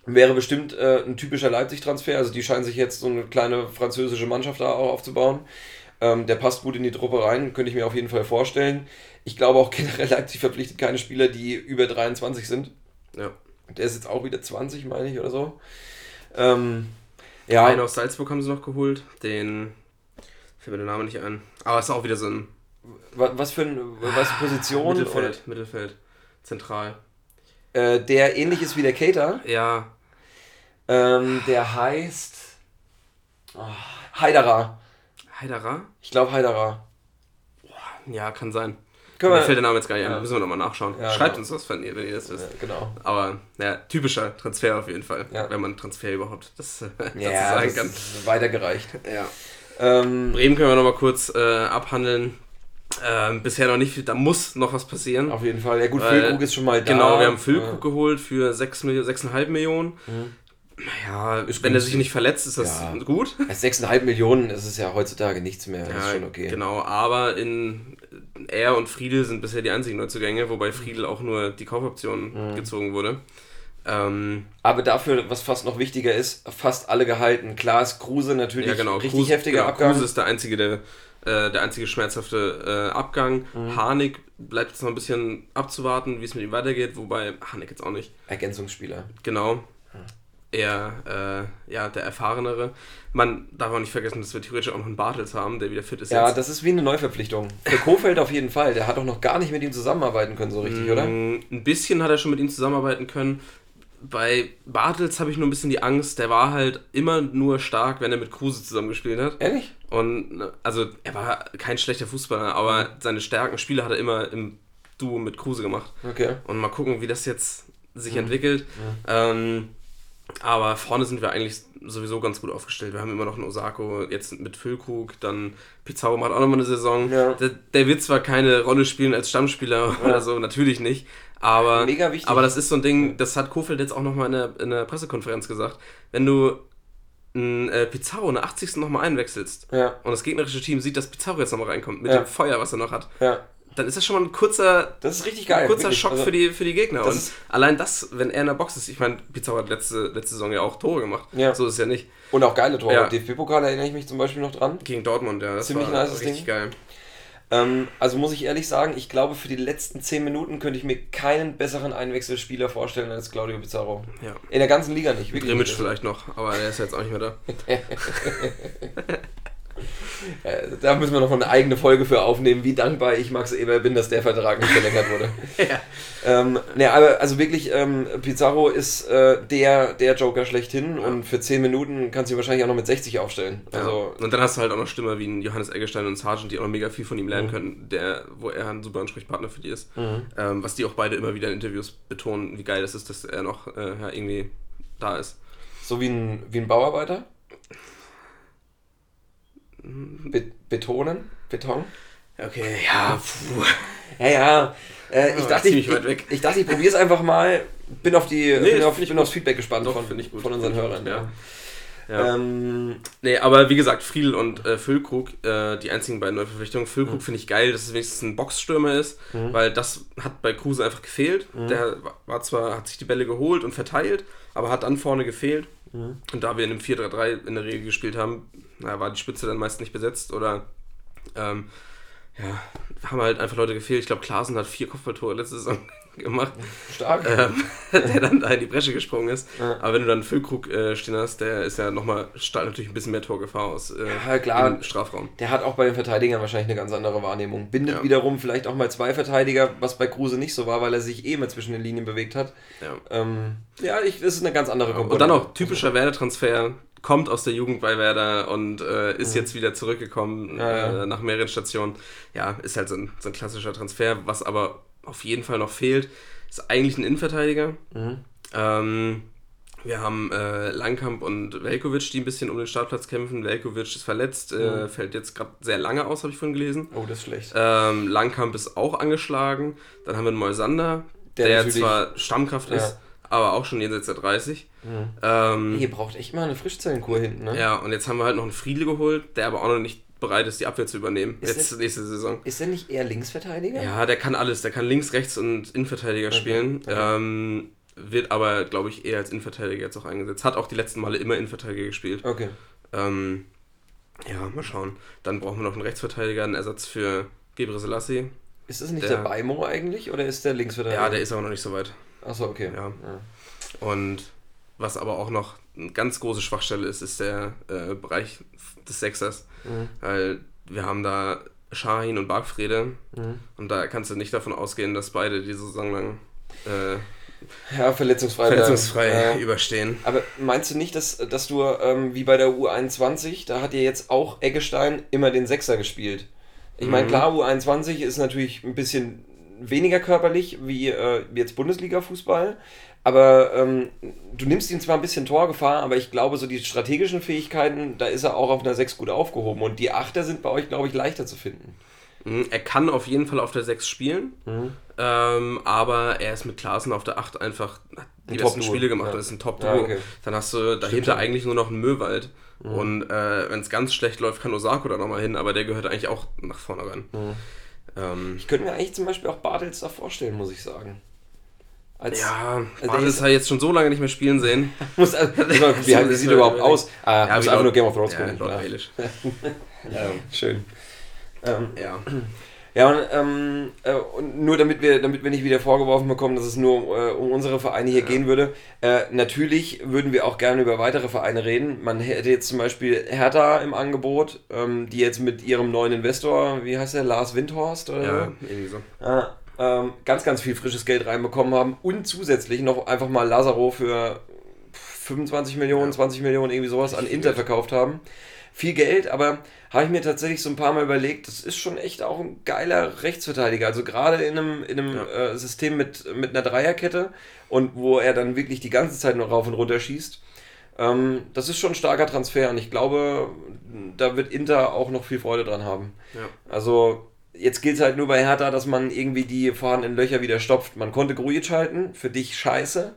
Wäre bestimmt äh, ein typischer Leipzig-Transfer. Also die scheinen sich jetzt so eine kleine französische Mannschaft da auch aufzubauen. Ähm, der passt gut in die Truppe rein, könnte ich mir auf jeden Fall vorstellen. Ich glaube auch (laughs) generell, Leipzig verpflichtet keine Spieler, die über 23 sind. Ja. Der ist jetzt auch wieder 20, meine ich, oder so. Ähm, ja. Einen aus Salzburg haben sie noch geholt. Den fällt mir der Name nicht ein. Aber es ist auch wieder so ein. Was für eine was Position? Mittelfeld, oder? Mittelfeld. Zentral. Äh, der ähnlich ist wie der Cater. Ja. Ähm, der heißt. Oh, Haidara. Haidara? Ich glaube Haidara. Ja, kann sein. Können Mir fällt der Name jetzt gar nicht ja. an, müssen wir nochmal nachschauen. Ja, Schreibt genau. uns was, wenn ihr, wenn ihr das wisst. Ja, genau. Aber ja, typischer Transfer auf jeden Fall, wenn man Transfer überhaupt das, (laughs) ja, sagen das kann. Weitergereicht. Ja. Ähm, Bremen können wir nochmal kurz äh, abhandeln. Ähm, bisher noch nicht, da muss noch was passieren. Auf jeden Fall. Ja gut, Füllkrug ist schon mal da. Genau, wir haben Füllkrug geholt für 6 6,5 Millionen. Mhm. Ja, ist wenn er sich nicht verletzt, ist das ja. gut. 6,5 Millionen ist es ja heutzutage nichts mehr. Ja, ist schon okay. Genau, aber in er und Friedel sind bisher die einzigen Neuzugänge, wobei Friedel auch nur die Kaufoption mhm. gezogen wurde. Ähm, aber dafür, was fast noch wichtiger ist, fast alle gehalten. Klar ist Kruse natürlich ja, genau. richtig Kruse, heftiger genau, Abgang. Kruse ist der einzige, der, äh, der einzige schmerzhafte äh, Abgang. Mhm. Harnik bleibt jetzt noch ein bisschen abzuwarten, wie es mit ihm weitergeht, wobei Harnik jetzt auch nicht. Ergänzungsspieler. Genau eher äh, ja, der Erfahrenere. Man darf auch nicht vergessen, dass wir theoretisch auch noch einen Bartels haben, der wieder fit ist. Ja, jetzt. das ist wie eine Neuverpflichtung. Für Kofeld auf jeden Fall. Der hat auch noch gar nicht mit ihm zusammenarbeiten können, so richtig, oder? Mm, ein bisschen hat er schon mit ihm zusammenarbeiten können. Bei Bartels habe ich nur ein bisschen die Angst, der war halt immer nur stark, wenn er mit Kruse zusammengespielt hat. Ehrlich? Und also er war kein schlechter Fußballer, aber mhm. seine starken Spiele hat er immer im Duo mit Kruse gemacht. Okay. Und mal gucken, wie das jetzt sich mhm. entwickelt. Mhm. Ähm, aber vorne sind wir eigentlich sowieso ganz gut aufgestellt. Wir haben immer noch einen Osako, jetzt mit Füllkrug, dann Pizarro macht auch nochmal eine Saison. Ja. Der, der, wird zwar keine Rolle spielen als Stammspieler (laughs) ja. oder so, natürlich nicht. Aber, Mega wichtig. aber das ist so ein Ding, das hat Kofeld jetzt auch nochmal in der, in der Pressekonferenz gesagt. Wenn du ein äh, Pizarro in der 80. nochmal einwechselst ja. und das gegnerische Team sieht, dass Pizarro jetzt nochmal reinkommt mit dem Feuer, was er noch hat, dann ist das schon mal ein kurzer, das ist richtig geil, kurzer Schock also, für, die, für die Gegner. Und allein das, wenn er in der Box ist, ich meine, Pizarro hat letzte, letzte Saison ja auch Tore gemacht. Ja. So ist es ja nicht. Und auch geile Tore. Ja. DFB-Pokal erinnere ich mich zum Beispiel noch dran. Gegen Dortmund, ja. Das Ziemlich war nice richtig Ding. geil. Ähm, also muss ich ehrlich sagen, ich glaube, für die letzten 10 Minuten könnte ich mir keinen besseren Einwechselspieler vorstellen als Claudio Pizarro. Ja. In der ganzen Liga nicht. Wirklich Grimic vielleicht noch, aber der ist jetzt auch nicht mehr da. (laughs) (laughs) Äh, da müssen wir noch eine eigene Folge für aufnehmen, wie dankbar ich Max Eber bin, dass der Vertrag nicht verlängert wurde. (laughs) ja. Ähm, ne, aber also wirklich, ähm, Pizarro ist äh, der, der Joker schlechthin ja. und für 10 Minuten kannst du ihn wahrscheinlich auch noch mit 60 aufstellen. Also, ja. Und dann hast du halt auch noch Stimme wie ein Johannes Eggestein und Sargent, die auch noch mega viel von ihm lernen mhm. können, der, wo er ein super Ansprechpartner für die ist. Mhm. Ähm, was die auch beide immer wieder in Interviews betonen, wie geil das ist, dass er noch äh, ja, irgendwie da ist. So wie ein, wie ein Bauarbeiter? Be betonen? Beton? Okay, ja. Puh. Ja, ja. Äh, ich, dachte, ich, ich, ich, dachte, ich probiere es einfach mal. Bin auf die nee, bin, auf, bin aufs Feedback gespannt Doch, von, von unseren Hörern. Ja. Ja. Ähm, nee, aber wie gesagt, Friedl und äh, Füllkrug, äh, die einzigen beiden Neuverpflichtungen. Füllkrug mhm. finde ich geil, dass es wenigstens ein Boxstürmer ist, mhm. weil das hat bei Kruse einfach gefehlt. Mhm. Der war zwar, hat sich die Bälle geholt und verteilt, aber hat dann vorne gefehlt. Mhm. Und da wir in einem 4-3-3 in der Regel gespielt haben, na, war die Spitze dann meist nicht besetzt oder ähm, ja, haben halt einfach Leute gefehlt. Ich glaube, Klaasen hat vier Kopfballtore letzte Saison gemacht. Stark. Ähm, (laughs) der dann da in die Bresche gesprungen ist. Ja. Aber wenn du dann Füllkrug äh, stehen hast, der ist ja nochmal, strahlt natürlich ein bisschen mehr Torgefahr aus äh, ja, klar. im Strafraum. Der hat auch bei den Verteidigern wahrscheinlich eine ganz andere Wahrnehmung. Bindet ja. wiederum vielleicht auch mal zwei Verteidiger, was bei Kruse nicht so war, weil er sich eh immer zwischen den Linien bewegt hat. Ja, ähm, ja ich, das ist eine ganz andere Komponente. Und dann auch typischer Werder-Transfer kommt aus der Jugend bei Werder und äh, ist mhm. jetzt wieder zurückgekommen ja, ja. Äh, nach mehreren Stationen. Ja, ist halt so ein, so ein, klassischer Transfer. Was aber auf jeden Fall noch fehlt, ist eigentlich ein Innenverteidiger. Mhm. Ähm, wir haben äh, Langkamp und Velkovic, die ein bisschen um den Startplatz kämpfen. Velkovic ist verletzt, äh, mhm. fällt jetzt gerade sehr lange aus, habe ich vorhin gelesen. Oh, das ist schlecht. Ähm, Langkamp ist auch angeschlagen. Dann haben wir Moisander, der, der zwar Stammkraft ja. ist, aber auch schon jenseits der 30. Mhm. Ähm, Hier braucht echt mal eine Frischzellenkur hinten, ne? Ja, und jetzt haben wir halt noch einen Friedel geholt, der aber auch noch nicht bereit ist, die Abwehr zu übernehmen. Ist jetzt der, nächste Saison. Ist er nicht eher Linksverteidiger? Ja, der kann alles. Der kann links, rechts und Innenverteidiger okay. spielen. Okay. Ähm, wird aber, glaube ich, eher als Innenverteidiger jetzt auch eingesetzt. Hat auch die letzten Male immer Innenverteidiger gespielt. Okay. Ähm, ja, mal schauen. Dann brauchen wir noch einen Rechtsverteidiger, einen Ersatz für Gebre Selassie. Ist das nicht der, der Beimo eigentlich oder ist der Linksverteidiger? Ja, der ist aber noch nicht so weit. Achso, okay. Ja. ja. Und was aber auch noch eine ganz große Schwachstelle ist, ist der äh, Bereich des Sechsers. Mhm. Weil wir haben da Shahin und Bargfrede mhm. und da kannst du nicht davon ausgehen, dass beide die Saison lang äh, ja, verletzungsfrei, verletzungsfrei ja. überstehen. Aber meinst du nicht, dass, dass du ähm, wie bei der U21, da hat ja jetzt auch Eggestein immer den Sechser gespielt? Ich meine, mhm. klar, U21 ist natürlich ein bisschen weniger körperlich wie äh, jetzt Bundesliga-Fußball, aber ähm, du nimmst ihm zwar ein bisschen Torgefahr, aber ich glaube, so die strategischen Fähigkeiten, da ist er auch auf einer 6 gut aufgehoben. Und die Achter sind bei euch, glaube ich, leichter zu finden. Mhm, er kann auf jeden Fall auf der 6 spielen, mhm. ähm, aber er ist mit Klaassen auf der 8 einfach die ein besten Spiele gemacht. Ja. Das ist ein top ja, okay. Dann hast du dahinter Stimmt. eigentlich nur noch einen Möwald. Mhm. Und äh, wenn es ganz schlecht läuft, kann Osako da nochmal hin, aber der gehört eigentlich auch nach vorne ran. Mhm. Ähm, ich könnte mir eigentlich zum Beispiel auch Bartels da vorstellen, muss ich sagen. Als, ja, also Bartels hat jetzt schon so lange nicht mehr spielen sehen. (laughs) muss, also, (laughs) wie, wie sieht er überhaupt aus? Ah, ja, muss einfach nur Game of Thrones gucken. Ja, ja, (laughs) schön. Ähm, ja. Ja, und, ähm, äh, und nur damit wir, damit wir nicht wieder vorgeworfen bekommen, dass es nur äh, um unsere Vereine hier ja. gehen würde. Äh, natürlich würden wir auch gerne über weitere Vereine reden. Man hätte jetzt zum Beispiel Hertha im Angebot, ähm, die jetzt mit ihrem neuen Investor, wie heißt der, Lars Windhorst? Oder ja, irgendwie so. Ähm, ganz, ganz viel frisches Geld reinbekommen haben und zusätzlich noch einfach mal Lazaro für 25 Millionen, ja. 20 Millionen, irgendwie sowas an Inter verkauft haben viel Geld, aber habe ich mir tatsächlich so ein paar Mal überlegt, das ist schon echt auch ein geiler Rechtsverteidiger. Also gerade in einem, in einem ja. äh, System mit, mit einer Dreierkette und wo er dann wirklich die ganze Zeit noch rauf und runter schießt. Ähm, das ist schon ein starker Transfer und ich glaube, da wird Inter auch noch viel Freude dran haben. Ja. Also jetzt gilt es halt nur bei Hertha, dass man irgendwie die vorhandenen Löcher wieder stopft. Man konnte Grujic halten, für dich scheiße.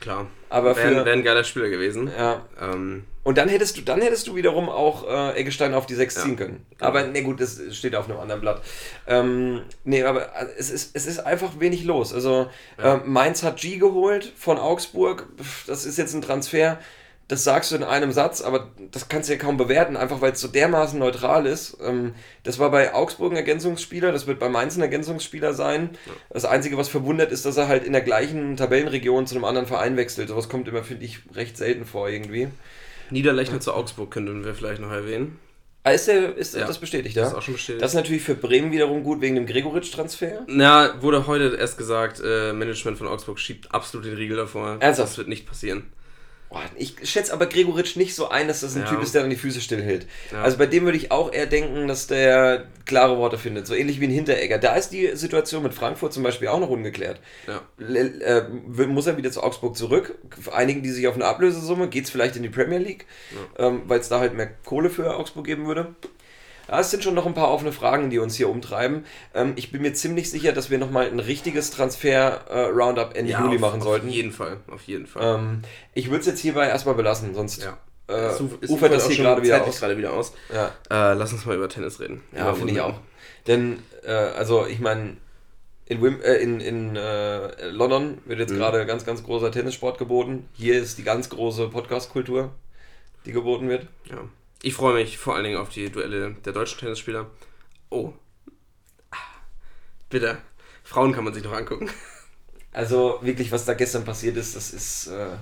Klar. Aber wäre wär ein geiler Spieler gewesen. Ja. Ähm. Und dann hättest du, dann hättest du wiederum auch äh, Eggestein auf die 6 ja. ziehen können. Genau. Aber ne gut, das steht auf einem anderen Blatt. Ähm, nee, aber äh, es ist, es ist einfach wenig los. Also ja. äh, Mainz hat G geholt von Augsburg. Das ist jetzt ein Transfer das sagst du in einem Satz, aber das kannst du ja kaum bewerten, einfach weil es so dermaßen neutral ist. Ähm, das war bei Augsburg ein Ergänzungsspieler, das wird bei Mainz ein Ergänzungsspieler sein. Das Einzige, was verwundert, ist, dass er halt in der gleichen Tabellenregion zu einem anderen Verein wechselt. Sowas kommt immer, finde ich, recht selten vor irgendwie. Niederlechner zu Augsburg könnten wir vielleicht noch erwähnen. Ah, ist, der, ist ja, das bestätigt, ja? Das ist auch schon bestätigt. Das ist natürlich für Bremen wiederum gut wegen dem Gregoritsch-Transfer. Na, wurde heute erst gesagt, äh, Management von Augsburg schiebt absolut den Riegel davor. Ernsthaft? Das wird nicht passieren. Ich schätze aber Gregoritsch nicht so ein, dass das ein ja. Typ ist, der dann die Füße stillhält. Ja. Also bei dem würde ich auch eher denken, dass der klare Worte findet. So ähnlich wie ein Hinteregger. Da ist die Situation mit Frankfurt zum Beispiel auch noch ungeklärt. Ja. Äh, muss er wieder zu Augsburg zurück? Einigen die sich auf eine Ablösesumme? Geht es vielleicht in die Premier League? Ähm, Weil es da halt mehr Kohle für Augsburg geben würde? Ja, es sind schon noch ein paar offene Fragen, die uns hier umtreiben. Ähm, ich bin mir ziemlich sicher, dass wir nochmal ein richtiges Transfer-Roundup äh, Ende ja, Juli machen auf, sollten. Auf jeden Fall, auf jeden Fall. Ähm, ich würde es jetzt hierbei erstmal belassen, sonst ja. äh, ufert das hier gerade wieder aus. gerade wieder aus. Ja. Äh, lass uns mal über Tennis reden. Ja, finde ich auch. Denn, äh, also ich meine, in, Wim, äh, in, in äh, London wird jetzt mhm. gerade ganz, ganz großer Tennissport geboten. Hier ist die ganz große Podcast-Kultur, die geboten wird. Ja. Ich freue mich vor allen Dingen auf die Duelle der deutschen Tennisspieler. Oh. Bitte. Frauen kann man sich noch angucken. Also wirklich, was da gestern passiert ist, das ist. Äh,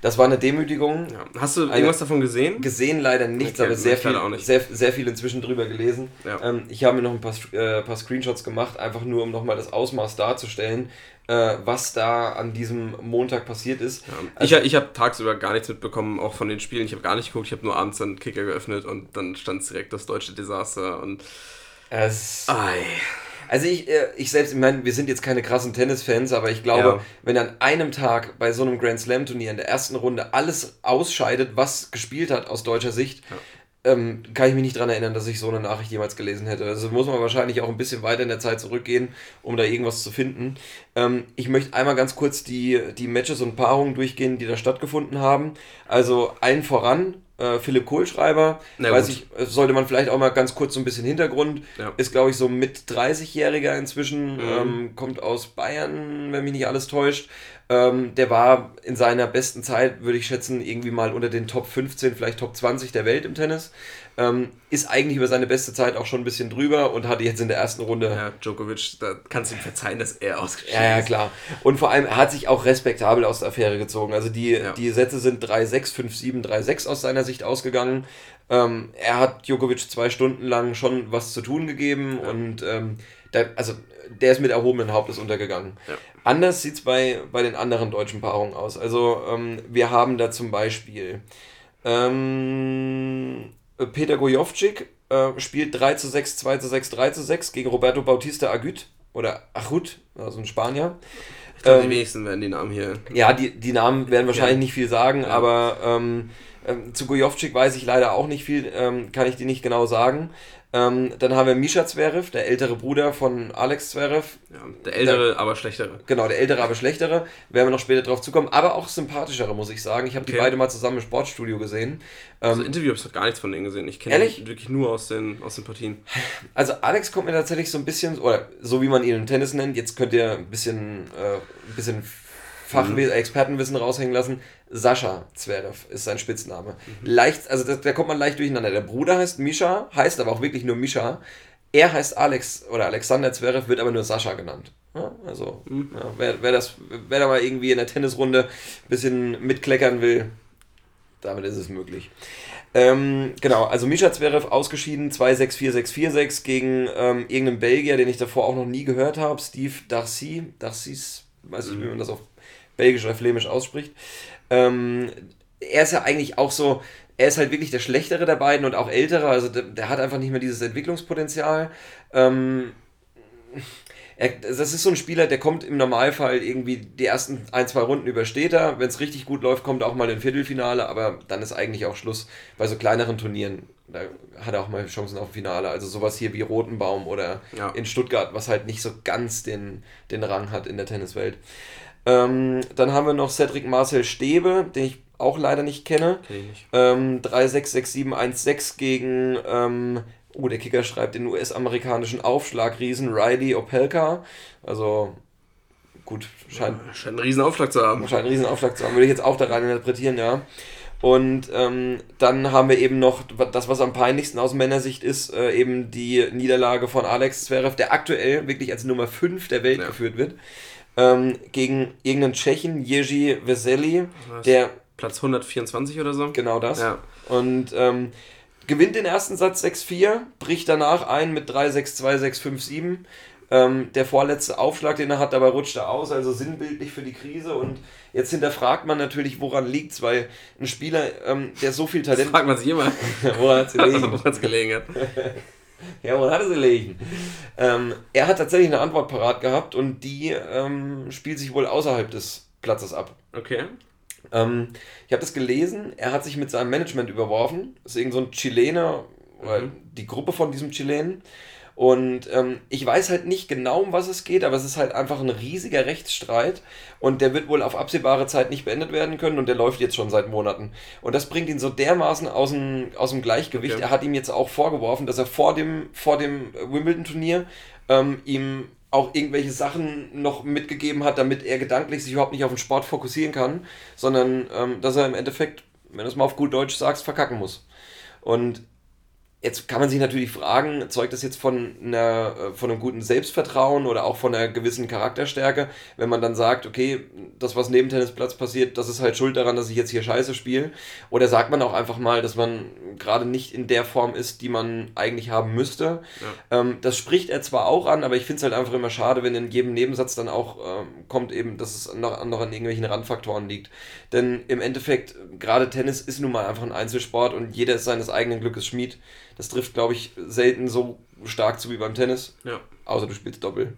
das war eine Demütigung. Ja. Hast du irgendwas davon gesehen? Gesehen leider nichts, okay, aber sehr viel, sehr, sehr viel inzwischen drüber gelesen. Ja. Ähm, ich habe mir noch ein paar, äh, paar Screenshots gemacht, einfach nur um nochmal das Ausmaß darzustellen, äh, was da an diesem Montag passiert ist. Ja. Also, ich ich habe tagsüber gar nichts mitbekommen, auch von den Spielen. Ich habe gar nicht geguckt, ich habe nur abends dann Kicker geöffnet und dann stand direkt das deutsche Desaster und. Es. Ei. Also ich, äh, ich selbst, ich meine, wir sind jetzt keine krassen Tennisfans, aber ich glaube, ja. wenn an einem Tag bei so einem Grand Slam Turnier in der ersten Runde alles ausscheidet, was gespielt hat aus deutscher Sicht, ja ähm, kann ich mich nicht daran erinnern, dass ich so eine Nachricht jemals gelesen hätte. Also muss man wahrscheinlich auch ein bisschen weiter in der Zeit zurückgehen, um da irgendwas zu finden. Ähm, ich möchte einmal ganz kurz die, die Matches und Paarungen durchgehen, die da stattgefunden haben. Also allen voran, äh, Philipp Kohlschreiber, Na weiß ich, äh, sollte man vielleicht auch mal ganz kurz so ein bisschen Hintergrund. Ja. Ist, glaube ich, so mit 30-Jähriger inzwischen, mhm. ähm, kommt aus Bayern, wenn mich nicht alles täuscht. Ähm, der war in seiner besten Zeit, würde ich schätzen, irgendwie mal unter den Top 15, vielleicht Top 20 der Welt im Tennis. Ähm, ist eigentlich über seine beste Zeit auch schon ein bisschen drüber und hatte jetzt in der ersten Runde. Ja, Djokovic, da kannst du ihm verzeihen, dass er ausgeschieden ist. Ja, ja, klar. Und vor allem, er hat sich auch respektabel aus der Affäre gezogen. Also die, ja. die Sätze sind 3-6, 5-7, 3-6 aus seiner Sicht ausgegangen. Ähm, er hat Djokovic zwei Stunden lang schon was zu tun gegeben ja. und ähm, da, also der ist mit erhobenen Hauptes untergegangen. Ja. Anders sieht es bei, bei den anderen deutschen Paarungen aus. Also ähm, wir haben da zum Beispiel ähm, Peter Gojovcik äh, spielt 3 zu 6, 2 zu 6, 3 zu 6 gegen Roberto Bautista Agut oder Achut, also ein Spanier. Ich glaube, ähm, die wenigsten werden die Namen hier. Ja, die, die Namen werden wahrscheinlich ja. nicht viel sagen, ja. aber ähm, ähm, zu Gojovcik weiß ich leider auch nicht viel, ähm, kann ich dir nicht genau sagen. Ähm, dann haben wir Misha Zverev, der ältere Bruder von Alex Zverev. Ja, der ältere, der, aber schlechtere. Genau, der ältere, aber schlechtere. Werden wir noch später drauf zukommen. Aber auch sympathischere, muss ich sagen. Ich habe okay. die beide mal zusammen im Sportstudio gesehen. Also ähm, Interview habe ich gar nichts von denen gesehen. Ich kenne ihn wirklich nur aus den, aus den Partien. Also Alex kommt mir tatsächlich so ein bisschen, oder so wie man ihn im Tennis nennt, jetzt könnt ihr ein bisschen, äh, ein bisschen Fachwissen, mhm. Expertenwissen raushängen lassen. Sascha Zverev ist sein Spitzname. Mhm. Leicht, also da kommt man leicht durcheinander. Der Bruder heißt Misha, heißt aber auch wirklich nur Misha. Er heißt Alex oder Alexander Zverev, wird aber nur Sascha genannt. Ja, also, mhm. ja, wer, wer, das, wer da mal irgendwie in der Tennisrunde ein bisschen mitkleckern will, damit ist es möglich. Ähm, genau, also Misha Zverev ausgeschieden, 2-6-4-6-4-6 gegen ähm, irgendeinen Belgier, den ich davor auch noch nie gehört habe, Steve Darcy, Darcy's, weiß ich, mhm. wie man das auf Belgisch oder Flämisch ausspricht. Ähm, er ist ja eigentlich auch so, er ist halt wirklich der Schlechtere der beiden und auch ältere, also der, der hat einfach nicht mehr dieses Entwicklungspotenzial. Ähm, er, das ist so ein Spieler, der kommt im Normalfall irgendwie die ersten ein, zwei Runden übersteht er. Wenn es richtig gut läuft, kommt er auch mal in ein Viertelfinale, aber dann ist eigentlich auch Schluss. Bei so kleineren Turnieren, da hat er auch mal Chancen auf Finale. Also sowas hier wie Rotenbaum oder ja. in Stuttgart, was halt nicht so ganz den, den Rang hat in der Tenniswelt. Ähm, dann haben wir noch Cedric Marcel Stäbe, den ich auch leider nicht kenne. Kenn ich nicht. Ähm, 3-6-6-7-1-6 gegen, ähm, oh, der Kicker schreibt den US-amerikanischen Aufschlagriesen Riley Opelka. Also, gut, scheint. Ja, scheint einen riesen Aufschlag zu haben. Scheint einen riesen Aufschlag zu haben, würde ich jetzt auch da rein interpretieren, ja. Und ähm, dann haben wir eben noch das, was am peinlichsten aus Männersicht ist, äh, eben die Niederlage von Alex Zverev, der aktuell wirklich als Nummer 5 der Welt ja. geführt wird ähm, gegen irgendeinen Tschechen, Jerzy Veseli, der. Platz 124 oder so? Genau das. Ja. Und ähm, gewinnt den ersten Satz 6-4, bricht danach ein mit 3-6-2, 6-5-7. Ähm, der vorletzte Aufschlag, den er hat, dabei rutscht er aus, also sinnbildlich für die Krise. Und jetzt hinterfragt man natürlich, woran liegt es, weil ein Spieler, ähm, der so viel Talent. Das fragt man sich immer. (laughs) woran hat es gelegen? (laughs) gelegen hat. (laughs) ja, woran hat es gelegen? Ähm, er hat tatsächlich eine Antwort parat gehabt und die ähm, spielt sich wohl außerhalb des Platzes ab. Okay. Ähm, ich habe das gelesen, er hat sich mit seinem Management überworfen. Das ist irgend so ein Chilener, Mhm. die Gruppe von diesem Chilenen. Und ähm, ich weiß halt nicht genau, um was es geht, aber es ist halt einfach ein riesiger Rechtsstreit und der wird wohl auf absehbare Zeit nicht beendet werden können und der läuft jetzt schon seit Monaten. Und das bringt ihn so dermaßen aus dem, aus dem Gleichgewicht. Okay. Er hat ihm jetzt auch vorgeworfen, dass er vor dem, vor dem Wimbledon-Turnier ähm, ihm auch irgendwelche Sachen noch mitgegeben hat, damit er gedanklich sich überhaupt nicht auf den Sport fokussieren kann, sondern ähm, dass er im Endeffekt, wenn du es mal auf gut Deutsch sagst, verkacken muss. Und Jetzt kann man sich natürlich fragen, zeugt das jetzt von, einer, äh, von einem guten Selbstvertrauen oder auch von einer gewissen Charakterstärke, wenn man dann sagt, okay, das, was neben Tennisplatz passiert, das ist halt schuld daran, dass ich jetzt hier scheiße spiele? Oder sagt man auch einfach mal, dass man gerade nicht in der Form ist, die man eigentlich haben müsste? Ähm, das spricht er zwar auch an, aber ich finde es halt einfach immer schade, wenn in jedem Nebensatz dann auch ähm, kommt eben, dass es noch, noch an irgendwelchen Randfaktoren liegt. Denn im Endeffekt, gerade Tennis ist nun mal einfach ein Einzelsport und jeder ist seines eigenen Glückes Schmied. Das trifft, glaube ich, selten so stark zu wie beim Tennis. Ja. Außer du spielst Doppel.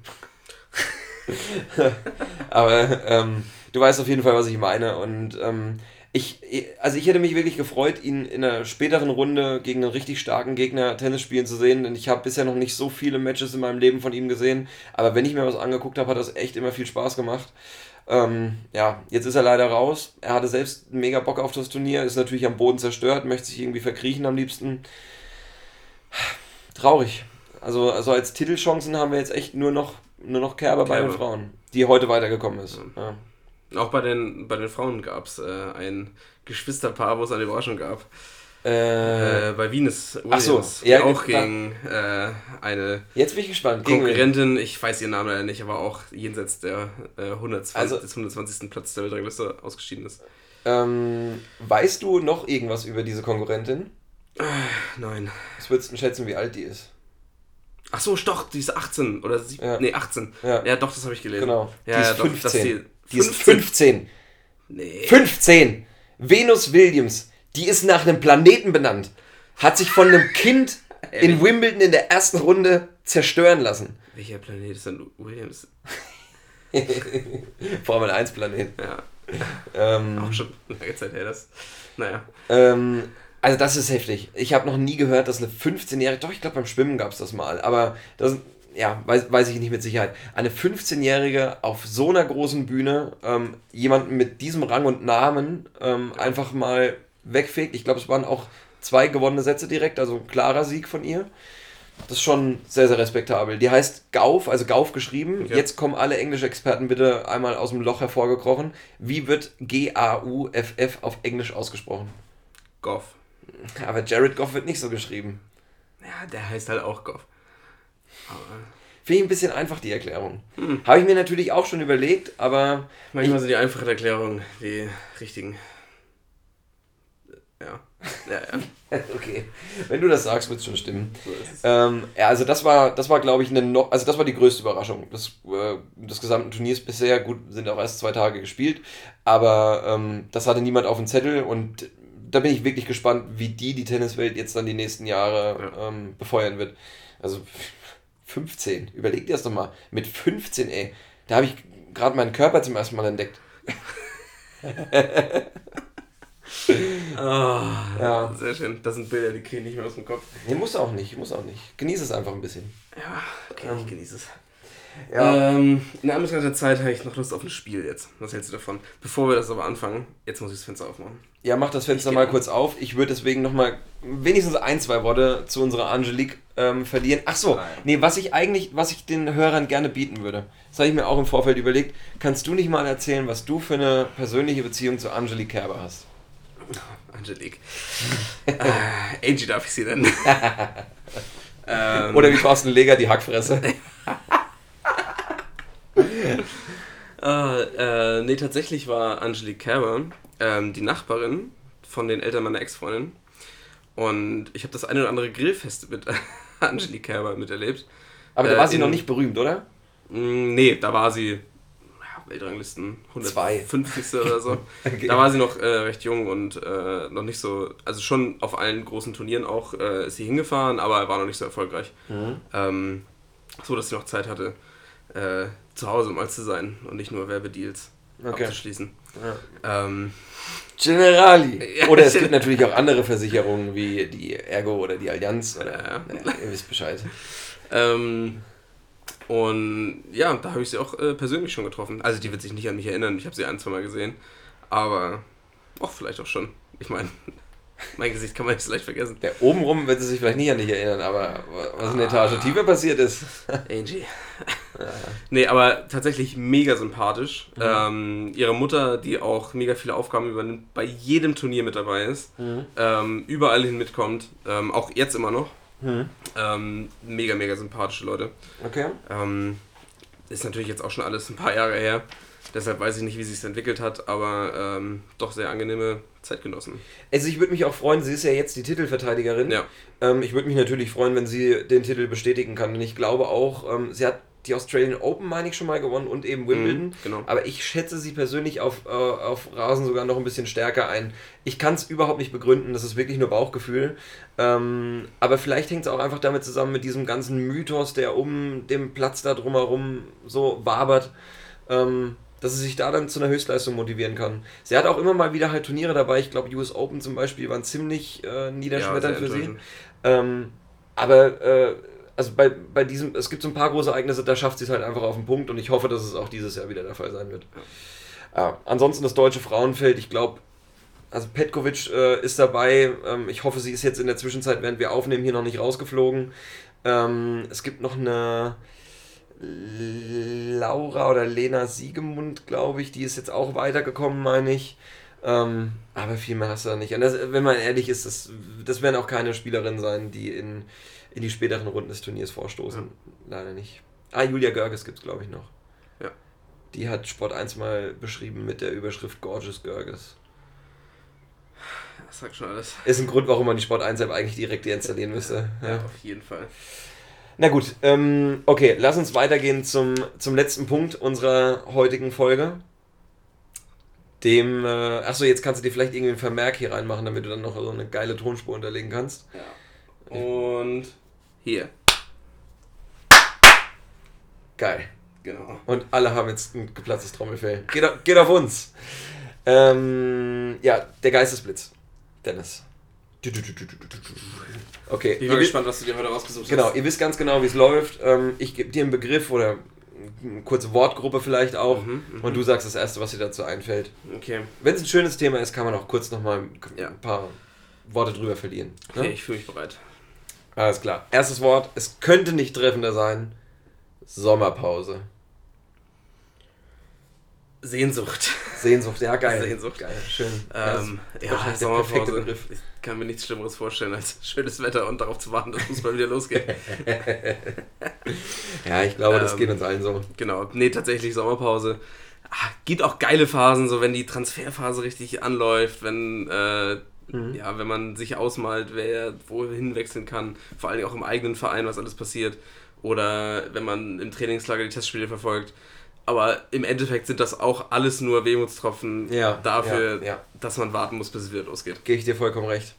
(laughs) Aber ähm, du weißt auf jeden Fall, was ich meine. Und ähm, ich, also ich hätte mich wirklich gefreut, ihn in einer späteren Runde gegen einen richtig starken Gegner Tennis spielen zu sehen. Denn ich habe bisher noch nicht so viele Matches in meinem Leben von ihm gesehen. Aber wenn ich mir was angeguckt habe, hat das echt immer viel Spaß gemacht. Ähm, ja, jetzt ist er leider raus. Er hatte selbst mega Bock auf das Turnier, ist natürlich am Boden zerstört, möchte sich irgendwie verkriechen am liebsten. Traurig. Also, also als Titelchancen haben wir jetzt echt nur noch, nur noch Kerber bei den Kerber. Frauen, die heute weitergekommen ist. Ja. Auch bei den, bei den Frauen gab es äh, ein Geschwisterpaar, wo es eine Überraschung gab. Äh, Äh, bei Venus so, Williams, die ja, auch klar. gegen äh, eine jetzt bin ich gespannt. Konkurrentin, ich weiß ihren Namen leider nicht, aber auch jenseits der äh, 120, Also- des 120. Platz der Weltrangliste ausgeschieden ist. Ähm, weißt du noch irgendwas über diese Konkurrentin? Nein. Was würdest du schätzen, wie alt die ist? Ach so, doch, die ist 18 oder sieb- Ja. nee, 18. Ja. Ja. doch, das habe ich gelesen. Genau. Ja, die ist doch, 15. dass die, die ist 15. Nee. 15. Venus Williams. Die ist nach einem Planeten benannt. Hat sich von einem Kind (laughs) in Wimbledon in der ersten Runde zerstören lassen. Welcher Planet ist denn Williams? (laughs) Formel 1 Planet. Ja, Ähm, auch schon lange Zeit her, das. Naja. ähm, also das ist heftig. Ich habe noch nie gehört, dass eine 15-Jährige, doch ich glaube beim Schwimmen gab es das mal, aber das, ja, weiß, weiß ich nicht mit Sicherheit. Eine 15-Jährige auf so einer großen Bühne ähm, jemanden mit diesem Rang und Namen ähm, einfach mal wegfegt. Ich glaube, es waren auch zwei gewonnene Sätze direkt, also ein klarer Sieg von ihr. Das ist schon sehr, sehr respektabel. Die heißt Gauf, also Gauf geschrieben. Okay. Jetzt kommen alle Englisch-Experten bitte einmal aus dem Loch hervorgekrochen. Wie wird G-A-U-F-F auf Englisch ausgesprochen? Goff. Aber Jared Goff wird nicht so geschrieben. Ja, der heißt halt auch Goff. Aber Finde ich ein bisschen einfach, die Erklärung. Hm. Habe ich mir natürlich auch schon überlegt, aber manchmal sind die einfachen Erklärungen die richtigen. Ja. Ja, ja. (laughs) okay, wenn du das sagst, wird es schon stimmen. So. Ähm, ja, also das war, das war glaube ich, eine no also das war die größte Überraschung des, äh, des gesamten Turniers bisher. Gut, sind auch erst zwei Tage gespielt, aber ähm, das hatte niemand auf dem Zettel und da bin ich wirklich gespannt, wie die die Tenniswelt jetzt dann die nächsten Jahre ähm, befeuern wird. Also 15, überleg dir das doch mal. Mit 15, ey, da habe ich gerade meinen Körper zum ersten Mal entdeckt. (laughs) Ah, Ja. Sehr schön. Das sind Bilder, die kriege ich nicht mehr aus dem Kopf. Nee, muss auch nicht, muss auch nicht. Genieße es einfach ein bisschen. Ja, okay, ich genieße es. Ja. Ähm, in der der Zeit habe ich noch Lust auf ein Spiel jetzt. Was hältst du davon? Bevor wir das aber anfangen, jetzt muss ich das Fenster aufmachen. Ja, mach das Fenster Ich mal kurz auf. Ich würde deswegen nochmal wenigstens ein, zwei Worte zu unserer Angelique ähm, verlieren. Ach so, Nein. nee, was ich eigentlich, was ich den Hörern gerne bieten würde, das habe ich mir auch im Vorfeld überlegt. Kannst du nicht mal erzählen, was du für eine persönliche Beziehung zu Angelique Kerber hast? (laughs) Angelique. äh, Angie darf ich sie nennen. (laughs) ähm, Oder wie Thorsten Leger, die Hackfresse? (laughs) äh, äh, nee, tatsächlich war Angelique Kerber ähm, die Nachbarin von den Eltern meiner Ex-Freundin. Und ich habe das eine oder andere Grillfest mit (laughs) Angelique Kerber miterlebt. Aber da äh, war sie in, noch nicht berühmt, oder? Mm, nee, da war sie Weltranglisten 150. oder so. (laughs) okay. Da war sie noch äh, recht jung und äh, noch nicht so, also schon auf allen großen Turnieren auch äh, ist sie hingefahren, aber war noch nicht so erfolgreich. Mhm. Ähm, so, dass sie noch Zeit hatte, äh, zu Hause mal zu sein und nicht nur Werbedeals okay. abzuschließen. Ja. Ähm, Generali. Oder es gibt natürlich auch andere Versicherungen wie die Ergo oder die Allianz. Oder, ja. Ja, ihr wisst Bescheid. Ähm, und ja, da habe ich sie auch äh, persönlich schon getroffen. Also die wird sich nicht an mich erinnern, ich habe sie ein, zwei Mal gesehen. Aber auch vielleicht auch schon. Ich meine, (laughs) mein Gesicht kann man nicht so leicht vergessen. Der obenrum wird sie sich vielleicht nicht an dich erinnern, aber was in der Etage tiefer passiert ist. Angie. Ja. Nee, aber tatsächlich mega sympathisch. Mhm. Ähm, ihre Mutter, die auch mega viele Aufgaben übernimmt, bei jedem Turnier mit dabei ist, mhm. ähm, überall hin mitkommt, ähm, auch jetzt immer noch. Mhm. Ähm, mega, mega sympathische Leute. Okay. Ähm, ist natürlich jetzt auch schon alles ein paar Jahre her. Deshalb weiß ich nicht, wie sich es entwickelt hat, aber ähm, doch sehr angenehme Zeitgenossen. Also ich würde mich auch freuen, sie ist ja jetzt die Titelverteidigerin. Ja. Ähm, ich würde mich natürlich freuen, wenn sie den Titel bestätigen kann. Und ich glaube auch, ähm, sie hat die Australian Open, meine ich, schon mal gewonnen und eben Wimbledon. Mhm, genau. Aber ich schätze sie persönlich auf, äh, auf Rasen sogar noch ein bisschen stärker ein. Ich kann es überhaupt nicht begründen, das ist wirklich nur Bauchgefühl. Ähm, aber vielleicht hängt es auch einfach damit zusammen mit diesem ganzen Mythos, der um den Platz da drumherum so wabert. Ähm, dass sie sich da dann zu einer Höchstleistung motivieren kann. Sie hat auch immer mal wieder halt Turniere dabei. Ich glaube, US Open zum Beispiel waren ziemlich äh, niederschmetternd ja, für sie. Ähm, aber äh, also bei, bei diesem, es gibt so ein paar große Ereignisse, da schafft sie es halt einfach auf den Punkt und ich hoffe, dass es auch dieses Jahr wieder der Fall sein wird. Ja. ansonsten das deutsche Frauenfeld, ich glaube, also Petkovic äh, ist dabei. Ähm, ich hoffe, sie ist jetzt in der Zwischenzeit, während wir aufnehmen, hier noch nicht rausgeflogen. Ähm, es gibt noch eine Laura oder Lena Siegemund, glaube ich, die ist jetzt auch weitergekommen, meine ich. Ähm, aber viel mehr hast du da nicht. Und das, wenn man ehrlich ist, das, das werden auch keine Spielerinnen sein, die in, in die späteren Runden des Turniers vorstoßen. Ja. Leider nicht. Ah, Julia Görges gibt es, glaube ich, noch. Ja. Die hat Sport 1 mal beschrieben mit der Überschrift Gorgeous Görges. Das sagt schon alles. Ist ein Grund, warum man die Sport 1 App eigentlich direkt deinstallieren müsste. Ja, ja, auf jeden Fall. Na gut, ähm, okay, lass uns weitergehen zum, zum letzten Punkt unserer heutigen Folge. Dem, äh, achso, jetzt kannst du dir vielleicht irgendwie einen Vermerk hier reinmachen, damit du dann noch so eine geile Tonspur unterlegen kannst. Ja. Und hier. Geil. Genau. Und alle haben jetzt ein geplatztes Trommelfell. Geht, geht auf uns. Ähm, ja, der Geistesblitz. Dennis. Okay. Ich bin gespannt, was du dir heute rausgesucht genau, hast. Genau, ihr wisst ganz genau, wie es läuft. Ähm, ich gebe dir einen Begriff oder eine kurze Wortgruppe vielleicht auch mhm, mhm, und du sagst das Erste, was dir dazu einfällt. Okay. Wenn es ein schönes Thema ist, kann man auch kurz nochmal ein ja. paar Worte drüber verlieren. Ne? Okay, ich fühle mich bereit. Alles klar. Erstes Wort, es könnte nicht treffender sein. Sommerpause. Sehnsucht. Sehnsucht, ja, geil. Sehnsucht. Geil, schön. Ähm, ja, Sommerpause. Ich kann mir nichts Schlimmeres vorstellen als schönes Wetter und darauf zu warten, dass Fußball wieder losgeht. (laughs) ja, ich glaube, das ähm, geht uns allen so. Genau, nee, tatsächlich Sommerpause. Ah, gibt auch geile Phasen, so wenn die Transferphase richtig anläuft, wenn, äh, mhm. ja, wenn man sich ausmalt, wer wohin wechseln kann, vor allem auch im eigenen Verein, was alles passiert. Oder wenn man im Trainingslager die Testspiele verfolgt aber im Endeffekt sind das auch alles nur Wehmutstropfen ja, dafür, ja, ja. dass man warten muss, bis es wieder losgeht. Gehe ich dir vollkommen recht.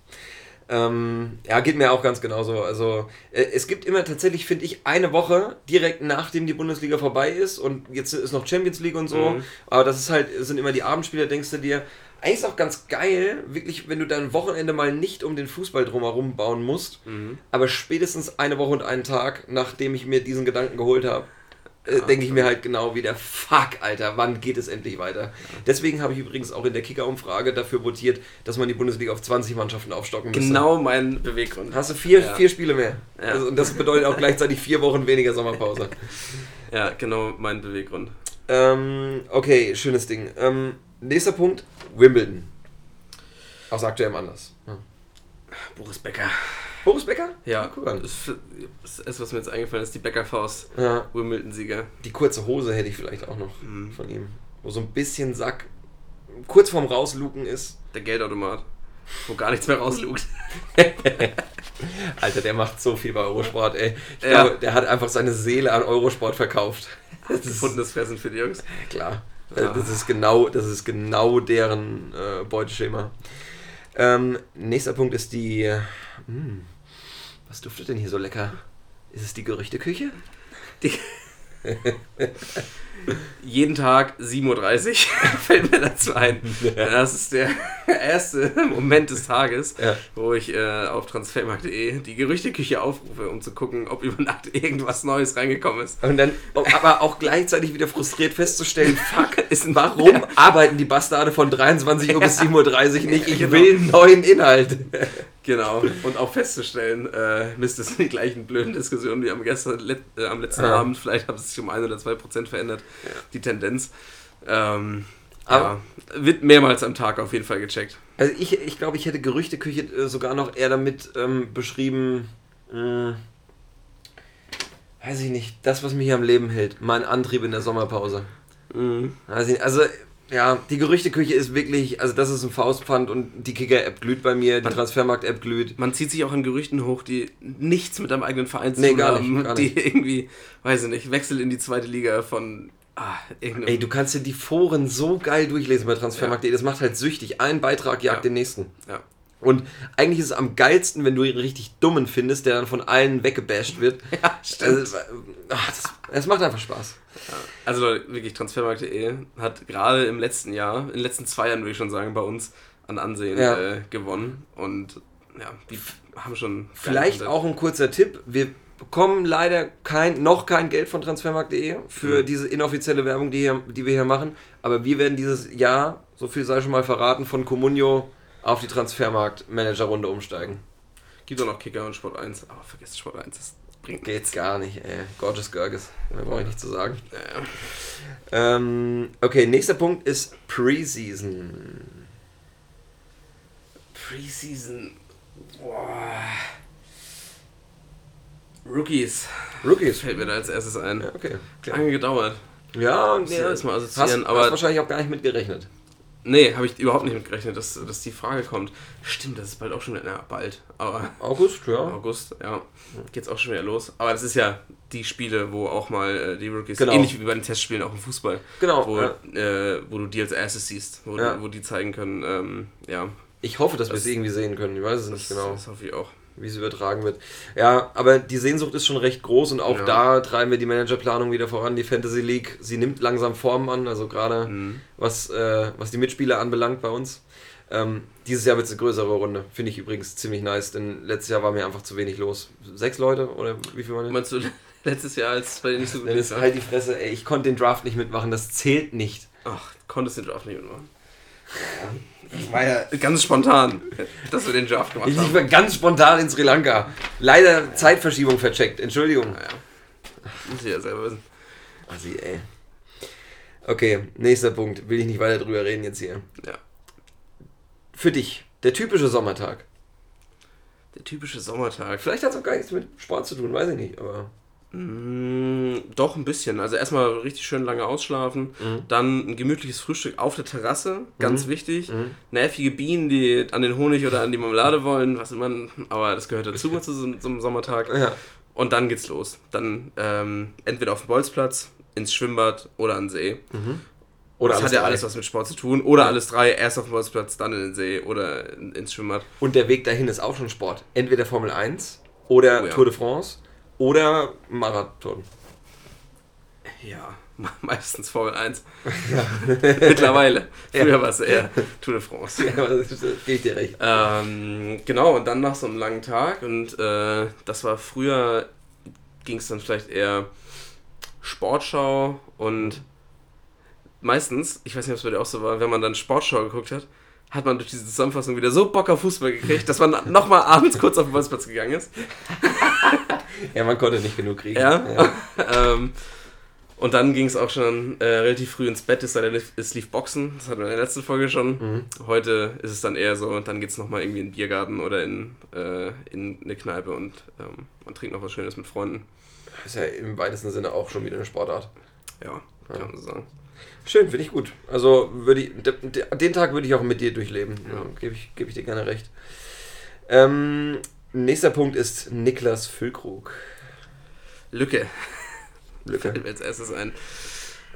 Ähm, ja, geht mir auch ganz genauso. Also äh, es gibt immer tatsächlich, finde ich, eine Woche direkt nachdem die Bundesliga vorbei ist und jetzt ist noch Champions League und so. Mhm. Aber das ist halt, sind immer die Abendspiele, denkst du dir, eigentlich ist auch ganz geil, wirklich, wenn du dein Wochenende mal nicht um den Fußball drumherum bauen musst, mhm. aber spätestens eine Woche und einen Tag, nachdem ich mir diesen Gedanken geholt habe, äh, denke ich mir halt genau wieder, fuck, Alter, wann geht es endlich weiter? Deswegen habe ich übrigens auch in der Kicker-Umfrage dafür votiert, dass man die Bundesliga auf 20 Mannschaften aufstocken müsste. Genau mein Beweggrund. Hast du vier, ja. vier Spiele mehr. Ja. Also, und das bedeutet auch gleichzeitig vier Wochen weniger Sommerpause. (laughs) ja, genau mein Beweggrund. Ähm, okay, schönes Ding. Ähm, nächster Punkt, Wimbledon. Aus aktuellem Anlass. Boris Becker. Boris Becker? Ja, guck an. Das ist, was mir jetzt eingefallen ist, die Becker-Faust. Ja. Wimbledon-Sieger. Die kurze Hose hätte ich vielleicht auch noch mhm. von ihm. Wo so ein bisschen Sack kurz vorm Rausluken ist. Der Geldautomat. wo gar nichts mehr rauslugt. (laughs) Alter, der macht so viel bei Eurosport, ey. Ich Ja. glaube, der hat einfach seine Seele an Eurosport verkauft. (laughs) Das ist Gefundenes Fressen für die Jungs. klar. Das ist genau, das ist genau deren äh, Beuteschema. Ähm, nächster Punkt ist die. Hm, was duftet denn hier so lecker? Ist es die Gerüchteküche? Die (laughs) Jeden Tag 7.30 Uhr (laughs) fällt mir dazu ein. Das ist der (laughs) erste Moment des Tages, Ja. wo ich äh, auf transfermarkt.de die Gerüchteküche aufrufe, um zu gucken, ob über Nacht irgendwas Neues reingekommen ist. Und dann aber auch gleichzeitig wieder frustriert festzustellen, fuck, ist, warum arbeiten die Bastarde von 23 Uhr bis 7.30 Uhr nicht? Ich Genau. will neuen Inhalt. Genau. Und auch festzustellen, äh, Mist, das sind die gleichen blöden Diskussionen wie am, gestern, let, äh, am letzten Ja. Abend. Vielleicht hat es sich um 1 oder 2 Prozent verändert, die Tendenz. Ähm, Aber- ja, wird mehrmals am Tag auf jeden Fall gecheckt. Also ich, ich glaube, ich hätte Gerüchteküche äh, sogar noch eher damit ähm, beschrieben, mh, weiß ich nicht, das, was mich hier am Leben hält, mein Antrieb in der Sommerpause. Mhm. Nicht, also ja, die Gerüchteküche ist wirklich, also das ist ein Faustpfand und die Kicker-App glüht bei mir, die Transfermarkt-App glüht. Man zieht sich auch an Gerüchten hoch, die nichts mit deinem eigenen Verein zu Nee, tun gar haben. nicht, gar die nicht. irgendwie, weiß ich nicht, Wechsel in die zweite Liga von ah, irgendeinem. Ey, du kannst dir die Foren so geil durchlesen bei Transfermarkt.de, das macht halt süchtig. Ein Beitrag jagt Ja. den nächsten. ja. Und eigentlich ist es am geilsten, wenn du einen richtig dummen findest, der dann von allen weggebasht wird. (laughs) ja, stimmt. Also, ach, das, es macht einfach Spaß. Also Leute, wirklich, Transfermarkt.de hat gerade im letzten Jahr, in den letzten zwei Jahren würde ich schon sagen, bei uns an Ansehen Ja. äh, gewonnen. Und ja, die haben schon. Vielleicht auch ein kurzer Tipp. Wir bekommen leider kein, noch kein Geld von transfermarkt.de für Mhm. diese inoffizielle Werbung, die, hier, die wir hier machen. Aber wir werden dieses Jahr, so viel sei schon mal verraten, von Comunio auf die Transfermarkt-Manager-Runde umsteigen. Gibt auch noch Kicker und Sport 1, aber vergesst Sport 1, das bringt Geht's gar nicht, ey. Gorgeous Görges. Mehr brauche ich nicht zu sagen. Ja, Ähm, okay, nächster Punkt ist Preseason. Preseason. Boah. Rookies. Rookies. Fällt mir da als erstes ein. Ja, okay. Lange gedauert. Ja, Muss ich erstmal hast, assoziieren, hast aber- wahrscheinlich auch gar nicht mit gerechnet. Nee, habe ich überhaupt nicht mit gerechnet, dass, dass die Frage kommt. Stimmt, das ist bald auch schon wieder. Na, bald. Aber August, ja. August, ja, geht's auch schon wieder los. Aber das ist ja die Spiele, wo auch mal äh, die Rookies, Genau. ähnlich wie bei den Testspielen auch im Fußball, Genau, wo, ja. äh, wo du die als erstes siehst, wo, Ja. wo die zeigen können, ähm, ja, Ich hoffe, dass wir es irgendwie sehen können. Ich weiß es nicht genau, das hoffe ich auch. Wie es übertragen wird. Ja, aber die Sehnsucht ist schon recht groß und auch Ja. da treiben wir die Managerplanung wieder voran. Die Fantasy League, sie nimmt langsam Form an, also gerade Mhm. was, äh, was die Mitspieler anbelangt bei uns. Ähm, dieses Jahr wird es eine größere Runde. Finde ich übrigens ziemlich nice, denn letztes Jahr war mir einfach zu wenig los. Sechs Leute oder wie viel waren das? Meinst du (laughs) letztes Jahr, als es bei dir nicht so gut ist halt die Fresse, ey, ich konnte den Draft nicht mitmachen, das zählt nicht. Ach, konntest den Draft nicht mitmachen. Ich war ja Ganz spontan, dass wir den Draft gemacht Ich haben. war ganz spontan in Sri Lanka. Leider Zeitverschiebung vercheckt. Entschuldigung. Naja, muss ich ja selber wissen. Assi, ey. Okay, nächster Punkt. Will ich nicht weiter drüber reden jetzt hier. Ja. Für dich, der typische Sommertag. Der typische Sommertag. Vielleicht hat es auch gar nichts mit Sport zu tun, weiß ich nicht. Aber Mm, Doch, ein bisschen. Also erstmal richtig schön lange ausschlafen, dann ein gemütliches Frühstück auf der Terrasse, ganz wichtig. Nervige Bienen, die an den Honig oder an die Marmelade wollen, was immer, aber das gehört dazu (laughs) zu so, so einem Sommertag. ja. Und dann geht's los. Dann ähm, entweder auf dem Bolzplatz, ins Schwimmbad oder an den See. Oder das hat ja drei. alles was mit Sport zu tun. Oder alles drei, erst auf dem Bolzplatz, dann in den See oder in, ins Schwimmbad. Und der Weg dahin ist auch schon Sport. Entweder Formel 1 oder Oh ja. Tour de France oder Marathon. Ja, (laughs) meistens Formel 1. (laughs) Mittlerweile. Früher war es eher Tour de France. Ja, aber das gebe ich dir recht. Ähm, genau, und dann nach so einem langen Tag und äh, das war früher, ging es dann vielleicht eher Sportschau und meistens, ich weiß nicht, ob es bei dir auch so war, wenn man dann Sportschau geguckt hat, hat man durch diese Zusammenfassung wieder so Bock auf Fußball gekriegt, dass man (laughs) nochmal abends kurz auf den Bolzplatz gegangen ist. Ja, man konnte nicht genug kriegen. Ja. (laughs) ähm, und dann ging es auch schon äh, relativ früh ins Bett, es es lief Boxen, das hatten wir in der letzten Folge schon. Mhm. Heute ist es dann eher so, und dann geht es nochmal irgendwie in den Biergarten oder in, äh, in eine Kneipe und ähm, man trinkt noch was Schönes mit Freunden. Ist ja im weitesten Sinne auch schon wieder eine Sportart. Ja, kann man so sagen. Schön, finde ich gut. Also würde ich, den Tag würde ich auch mit dir durchleben. Ja. Gebe ich, geb ich dir gerne recht. Ähm, nächster Punkt ist Niklas Füllkrug. Lücke. Lücke. Fällt mir als erstes ein.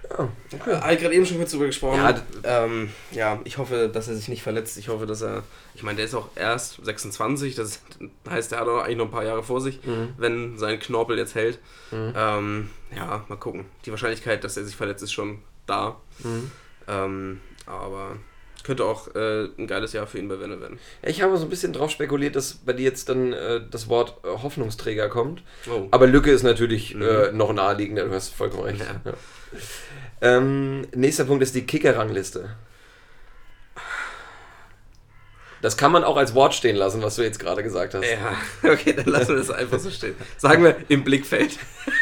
Ja, okay. Habe ich gerade eben schon kurz drüber gesprochen. Ja, ähm, ja, ich hoffe, dass er sich nicht verletzt. Ich hoffe, dass er. Ich meine, der ist auch erst 26. Das heißt, er hat auch eigentlich noch ein paar Jahre vor sich, mhm. wenn sein Knorpel jetzt hält. Mhm. Ähm, ja, mal gucken. Die Wahrscheinlichkeit, dass er sich verletzt, ist schon da. Mhm. Ähm, aber könnte auch äh, ein geiles Jahr für ihn bei Werner werden. Ich habe so ein bisschen drauf spekuliert, dass bei dir jetzt dann äh, das Wort äh, Hoffnungsträger kommt. Oh. Aber Lücke ist natürlich mhm. Äh, noch naheliegender, du hast vollkommen recht. Ja. Ja. Ähm, nächster Punkt ist die Kicker-Rangliste. Das kann man auch als Wort stehen lassen, was du jetzt gerade gesagt hast. Ja, (laughs) okay, dann lassen wir das einfach so stehen. Sagen wir im Blickfeld. (laughs)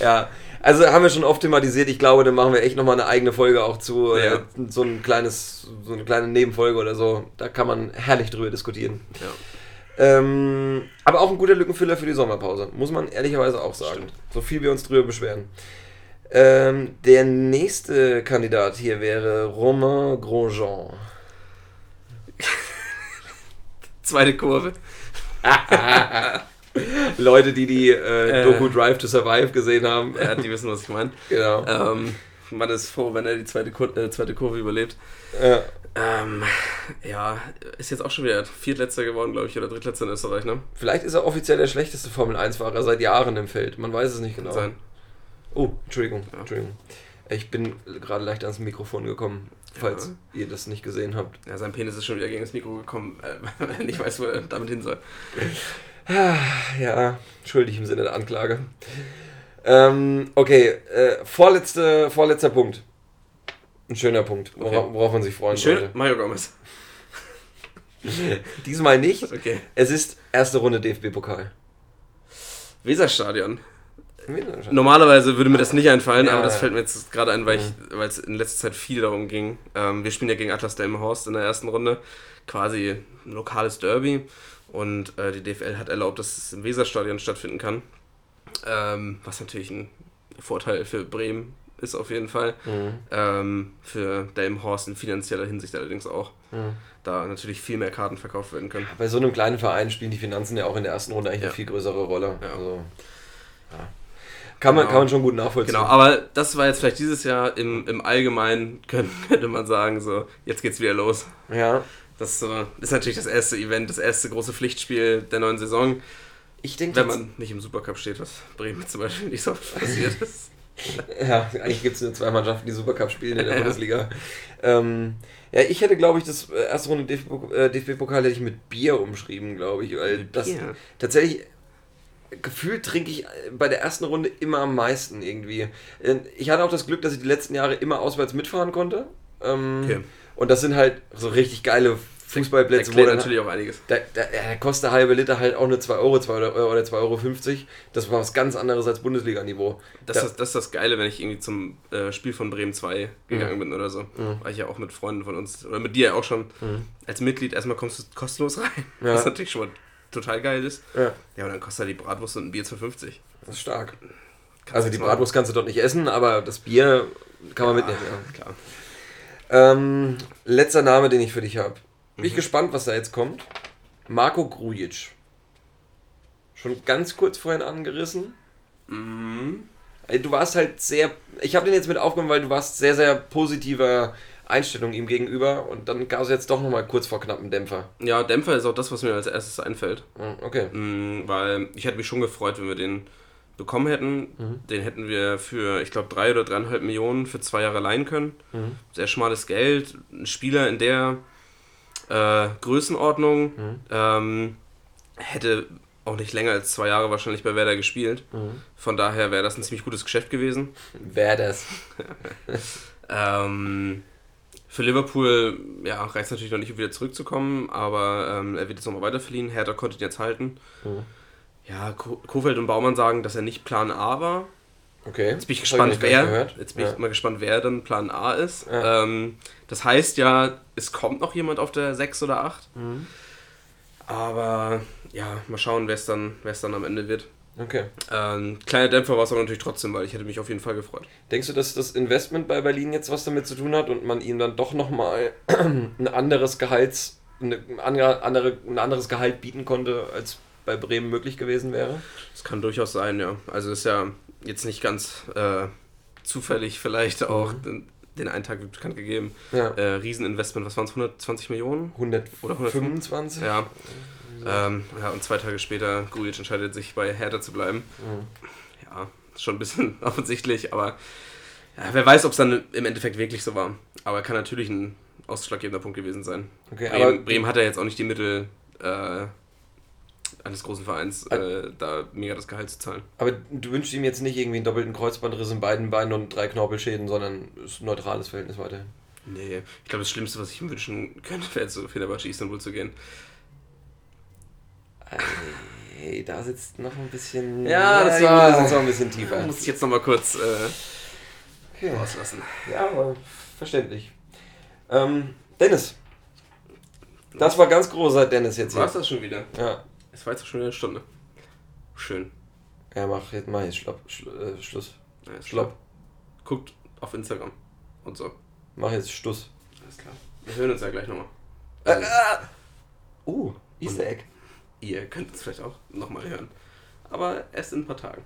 ja, also haben wir schon oft thematisiert. Ich glaube, dann machen wir echt nochmal eine eigene Folge auch zu. Ja. Äh, so ein kleines, so eine kleine Nebenfolge oder so. Da kann man herrlich drüber diskutieren. Ja. Ähm, aber auch ein guter Lückenfüller für die Sommerpause, muss man ehrlicherweise auch sagen. Stimmt. So viel wir uns drüber beschweren. Ähm, der nächste Kandidat hier wäre Romain Grosjean. Zweite Kurve. (laughs) (laughs) Leute, die die äh, äh, Doku Drive to Survive gesehen haben. Die wissen, was ich meine. Genau. Ähm, man ist froh, wenn er die zweite, Kur äh, zweite Kurve überlebt. Ja. Ähm, ja, ist jetzt auch schon wieder Viertletzter geworden, glaube ich, oder Drittletzter in Österreich, ne? Vielleicht ist er offiziell der schlechteste Formel-1-Fahrer seit Jahren im Feld. Man weiß es nicht genau. Sein. Oh, Entschuldigung, ja. Entschuldigung. Ich bin gerade leicht ans Mikrofon gekommen, falls ja. ihr das nicht gesehen habt. Ja, sein Penis ist schon wieder gegen das Mikro gekommen, (laughs) weil er nicht weiß, wo er damit hin soll. Ja, schuldig im Sinne der Anklage. Ähm, okay, äh, vorletzte, vorletzter Punkt. Ein schöner Punkt, okay. worauf, worauf, man sich freuen Schön, sollte. Mario Gomez. (laughs) Diesmal nicht. Okay. Es ist erste Runde DFB-Pokal. Weserstadion. Weserstadion. Normalerweise würde mir das nicht einfallen, ja, aber das fällt mir jetzt gerade ein, weil mhm. es in letzter Zeit viel darum ging. Ähm, wir spielen ja gegen Atlas Delmenhorst in der ersten Runde. Quasi ein lokales Derby. Und äh, die DFL hat erlaubt, dass es im Weserstadion stattfinden kann. Ähm, was natürlich ein Vorteil für Bremen ist auf jeden Fall. Mhm. Ähm, für Delmenhorst in finanzieller Hinsicht allerdings auch. Mhm. Da natürlich viel mehr Karten verkauft werden können. Bei so einem kleinen Verein spielen die Finanzen ja auch in der ersten Runde eigentlich ja. eine viel größere Rolle. Ja. Also, ja. Kann, man, genau. kann man schon gut nachvollziehen. Genau, aber das war jetzt vielleicht dieses Jahr im, im Allgemeinen, könnte, (laughs) könnte man sagen, so, jetzt geht's wieder los. Ja. Das äh, ist natürlich das erste Event, das erste große Pflichtspiel der neuen Saison. Ich denke, wenn man nicht im Supercup steht, was Bremen zum Beispiel nicht so oft passiert (laughs) ist. ja, eigentlich gibt es nur zwei Mannschaften, die Supercup spielen in der (laughs) ja. Bundesliga. Ähm, ja, ich hätte, glaube ich, das äh, erste Runde DFB-Pokal hätte ich mit Bier umschrieben, glaube ich, weil das Bier. tatsächlich gefühlt trinke ich bei der ersten Runde immer am meisten irgendwie. Äh, ich hatte auch das Glück, dass ich die letzten Jahre immer auswärts mitfahren konnte. Ähm, okay. Und das sind halt so richtig geile Fußballplätze. Da natürlich auch einiges. Da, da, da, kostet der halbe Liter halt auch nur 2 Euro, 2 Euro oder 2,50 Euro. Das war was ganz anderes als Bundesliga-Niveau. Das, da, ist, das ist das Geile, wenn ich irgendwie zum äh, Spiel von Bremen 2 gegangen mhm. bin oder so. Mhm. War ich ja auch mit Freunden von uns, oder mit dir auch schon, mhm. als Mitglied erstmal kommst du kostenlos rein. Ja. Was natürlich schon mal total geil ist. Ja, ja und dann kostet halt die Bratwurst und ein Bier 2,50. Das ist stark. Kannst also die Bratwurst kannst du dort nicht essen, aber das Bier kann man mitnehmen. Ja, klar. Ähm, letzter Name, den ich für dich habe. Bin ich mhm. gespannt, was da jetzt kommt. Marco Grujic. Schon ganz kurz vorhin angerissen. Mhm. Du warst halt sehr. Ich habe den jetzt mit aufgenommen, weil du warst sehr, sehr positiver Einstellung ihm gegenüber und dann gab es jetzt doch nochmal kurz vor knappen Dämpfer. Ja, Dämpfer ist auch das, was mir als erstes einfällt. Okay. Mhm, weil ich hätte mich schon gefreut, wenn wir den bekommen hätten, mhm. den hätten wir für, ich glaube, drei oder dreieinhalb Millionen für zwei Jahre leihen können. Mhm. Sehr schmales Geld. Ein Spieler in der äh, Größenordnung mhm. ähm, hätte auch nicht länger als zwei Jahre wahrscheinlich bei Werder gespielt. Mhm. Von daher wäre das ein ziemlich gutes Geschäft gewesen. Wäre das. (laughs) ähm, für Liverpool ja, reicht es natürlich noch nicht, um wieder zurückzukommen, aber ähm, er wird jetzt nochmal weiterverliehen. Hertha konnte ihn jetzt halten. Mhm ja, Kofeld und Baumann sagen, dass er nicht Plan A war. Okay. Jetzt bin ich gespannt, wer. Jetzt bin ja. ich mal gespannt, wer dann Plan A ist. Ja. Ähm, das heißt ja, es kommt noch jemand auf der 6 oder 8. Mhm. Aber ja, mal schauen, wer es dann, dann am Ende wird. Okay. Ähm, kleiner Dämpfer war es aber natürlich trotzdem, weil ich hätte mich auf jeden Fall gefreut. Denkst du, dass das Investment bei Berlin jetzt was damit zu tun hat und man ihm dann doch nochmal (clears throat) ein anderes Gehalts, eine andere, ein anderes Gehalt bieten konnte, als bei Bremen möglich gewesen wäre? Das kann durchaus sein, ja. Also ist ja jetzt nicht ganz äh, zufällig vielleicht auch mhm. den, den, einen Tag bekannt gegeben. Ja. Äh, Rieseninvestment, was waren es, 120 Millionen? 100 oder 125? Ja. Ähm, ja, und zwei Tage später, Grujic entscheidet sich bei Hertha zu bleiben. Mhm. Ja, schon ein bisschen (laughs) offensichtlich, aber ja, wer weiß, ob es dann im Endeffekt wirklich so war. Aber kann natürlich ein ausschlaggebender Punkt gewesen sein. Okay, Bremen, Bremen hat ja jetzt auch nicht die Mittel, äh, eines großen Vereins äh, da mega das Gehalt zu zahlen. Aber du wünschst ihm jetzt nicht irgendwie einen doppelten Kreuzbandriss in beiden Beinen und drei Knorpelschäden, sondern ein neutrales Verhältnis weiterhin. Nee, ich glaube, das Schlimmste, was ich ihm wünschen könnte, wäre zu Fenerbahce Istanbul zu gehen. Hey, da sitzt noch ein bisschen. Ja, das war, das ein bisschen tiefer. Muss ich jetzt noch mal kurz äh, okay. rauslassen. Ja, aber verständlich. Ähm, Dennis. Das war ganz großer Dennis jetzt hier. War das schon wieder? Ja. Es war jetzt schon eine Stunde. Schön. Ja, mach jetzt, mach jetzt Schlupp, Schlu äh, Schluss. Ja, Schlupp. Guckt auf Instagram und so. Mach jetzt Schluss. Alles klar. Wir hören uns ja gleich nochmal. Also, äh, uh, Easter Egg. Ihr könnt es vielleicht auch nochmal hören. Aber erst in ein paar Tagen.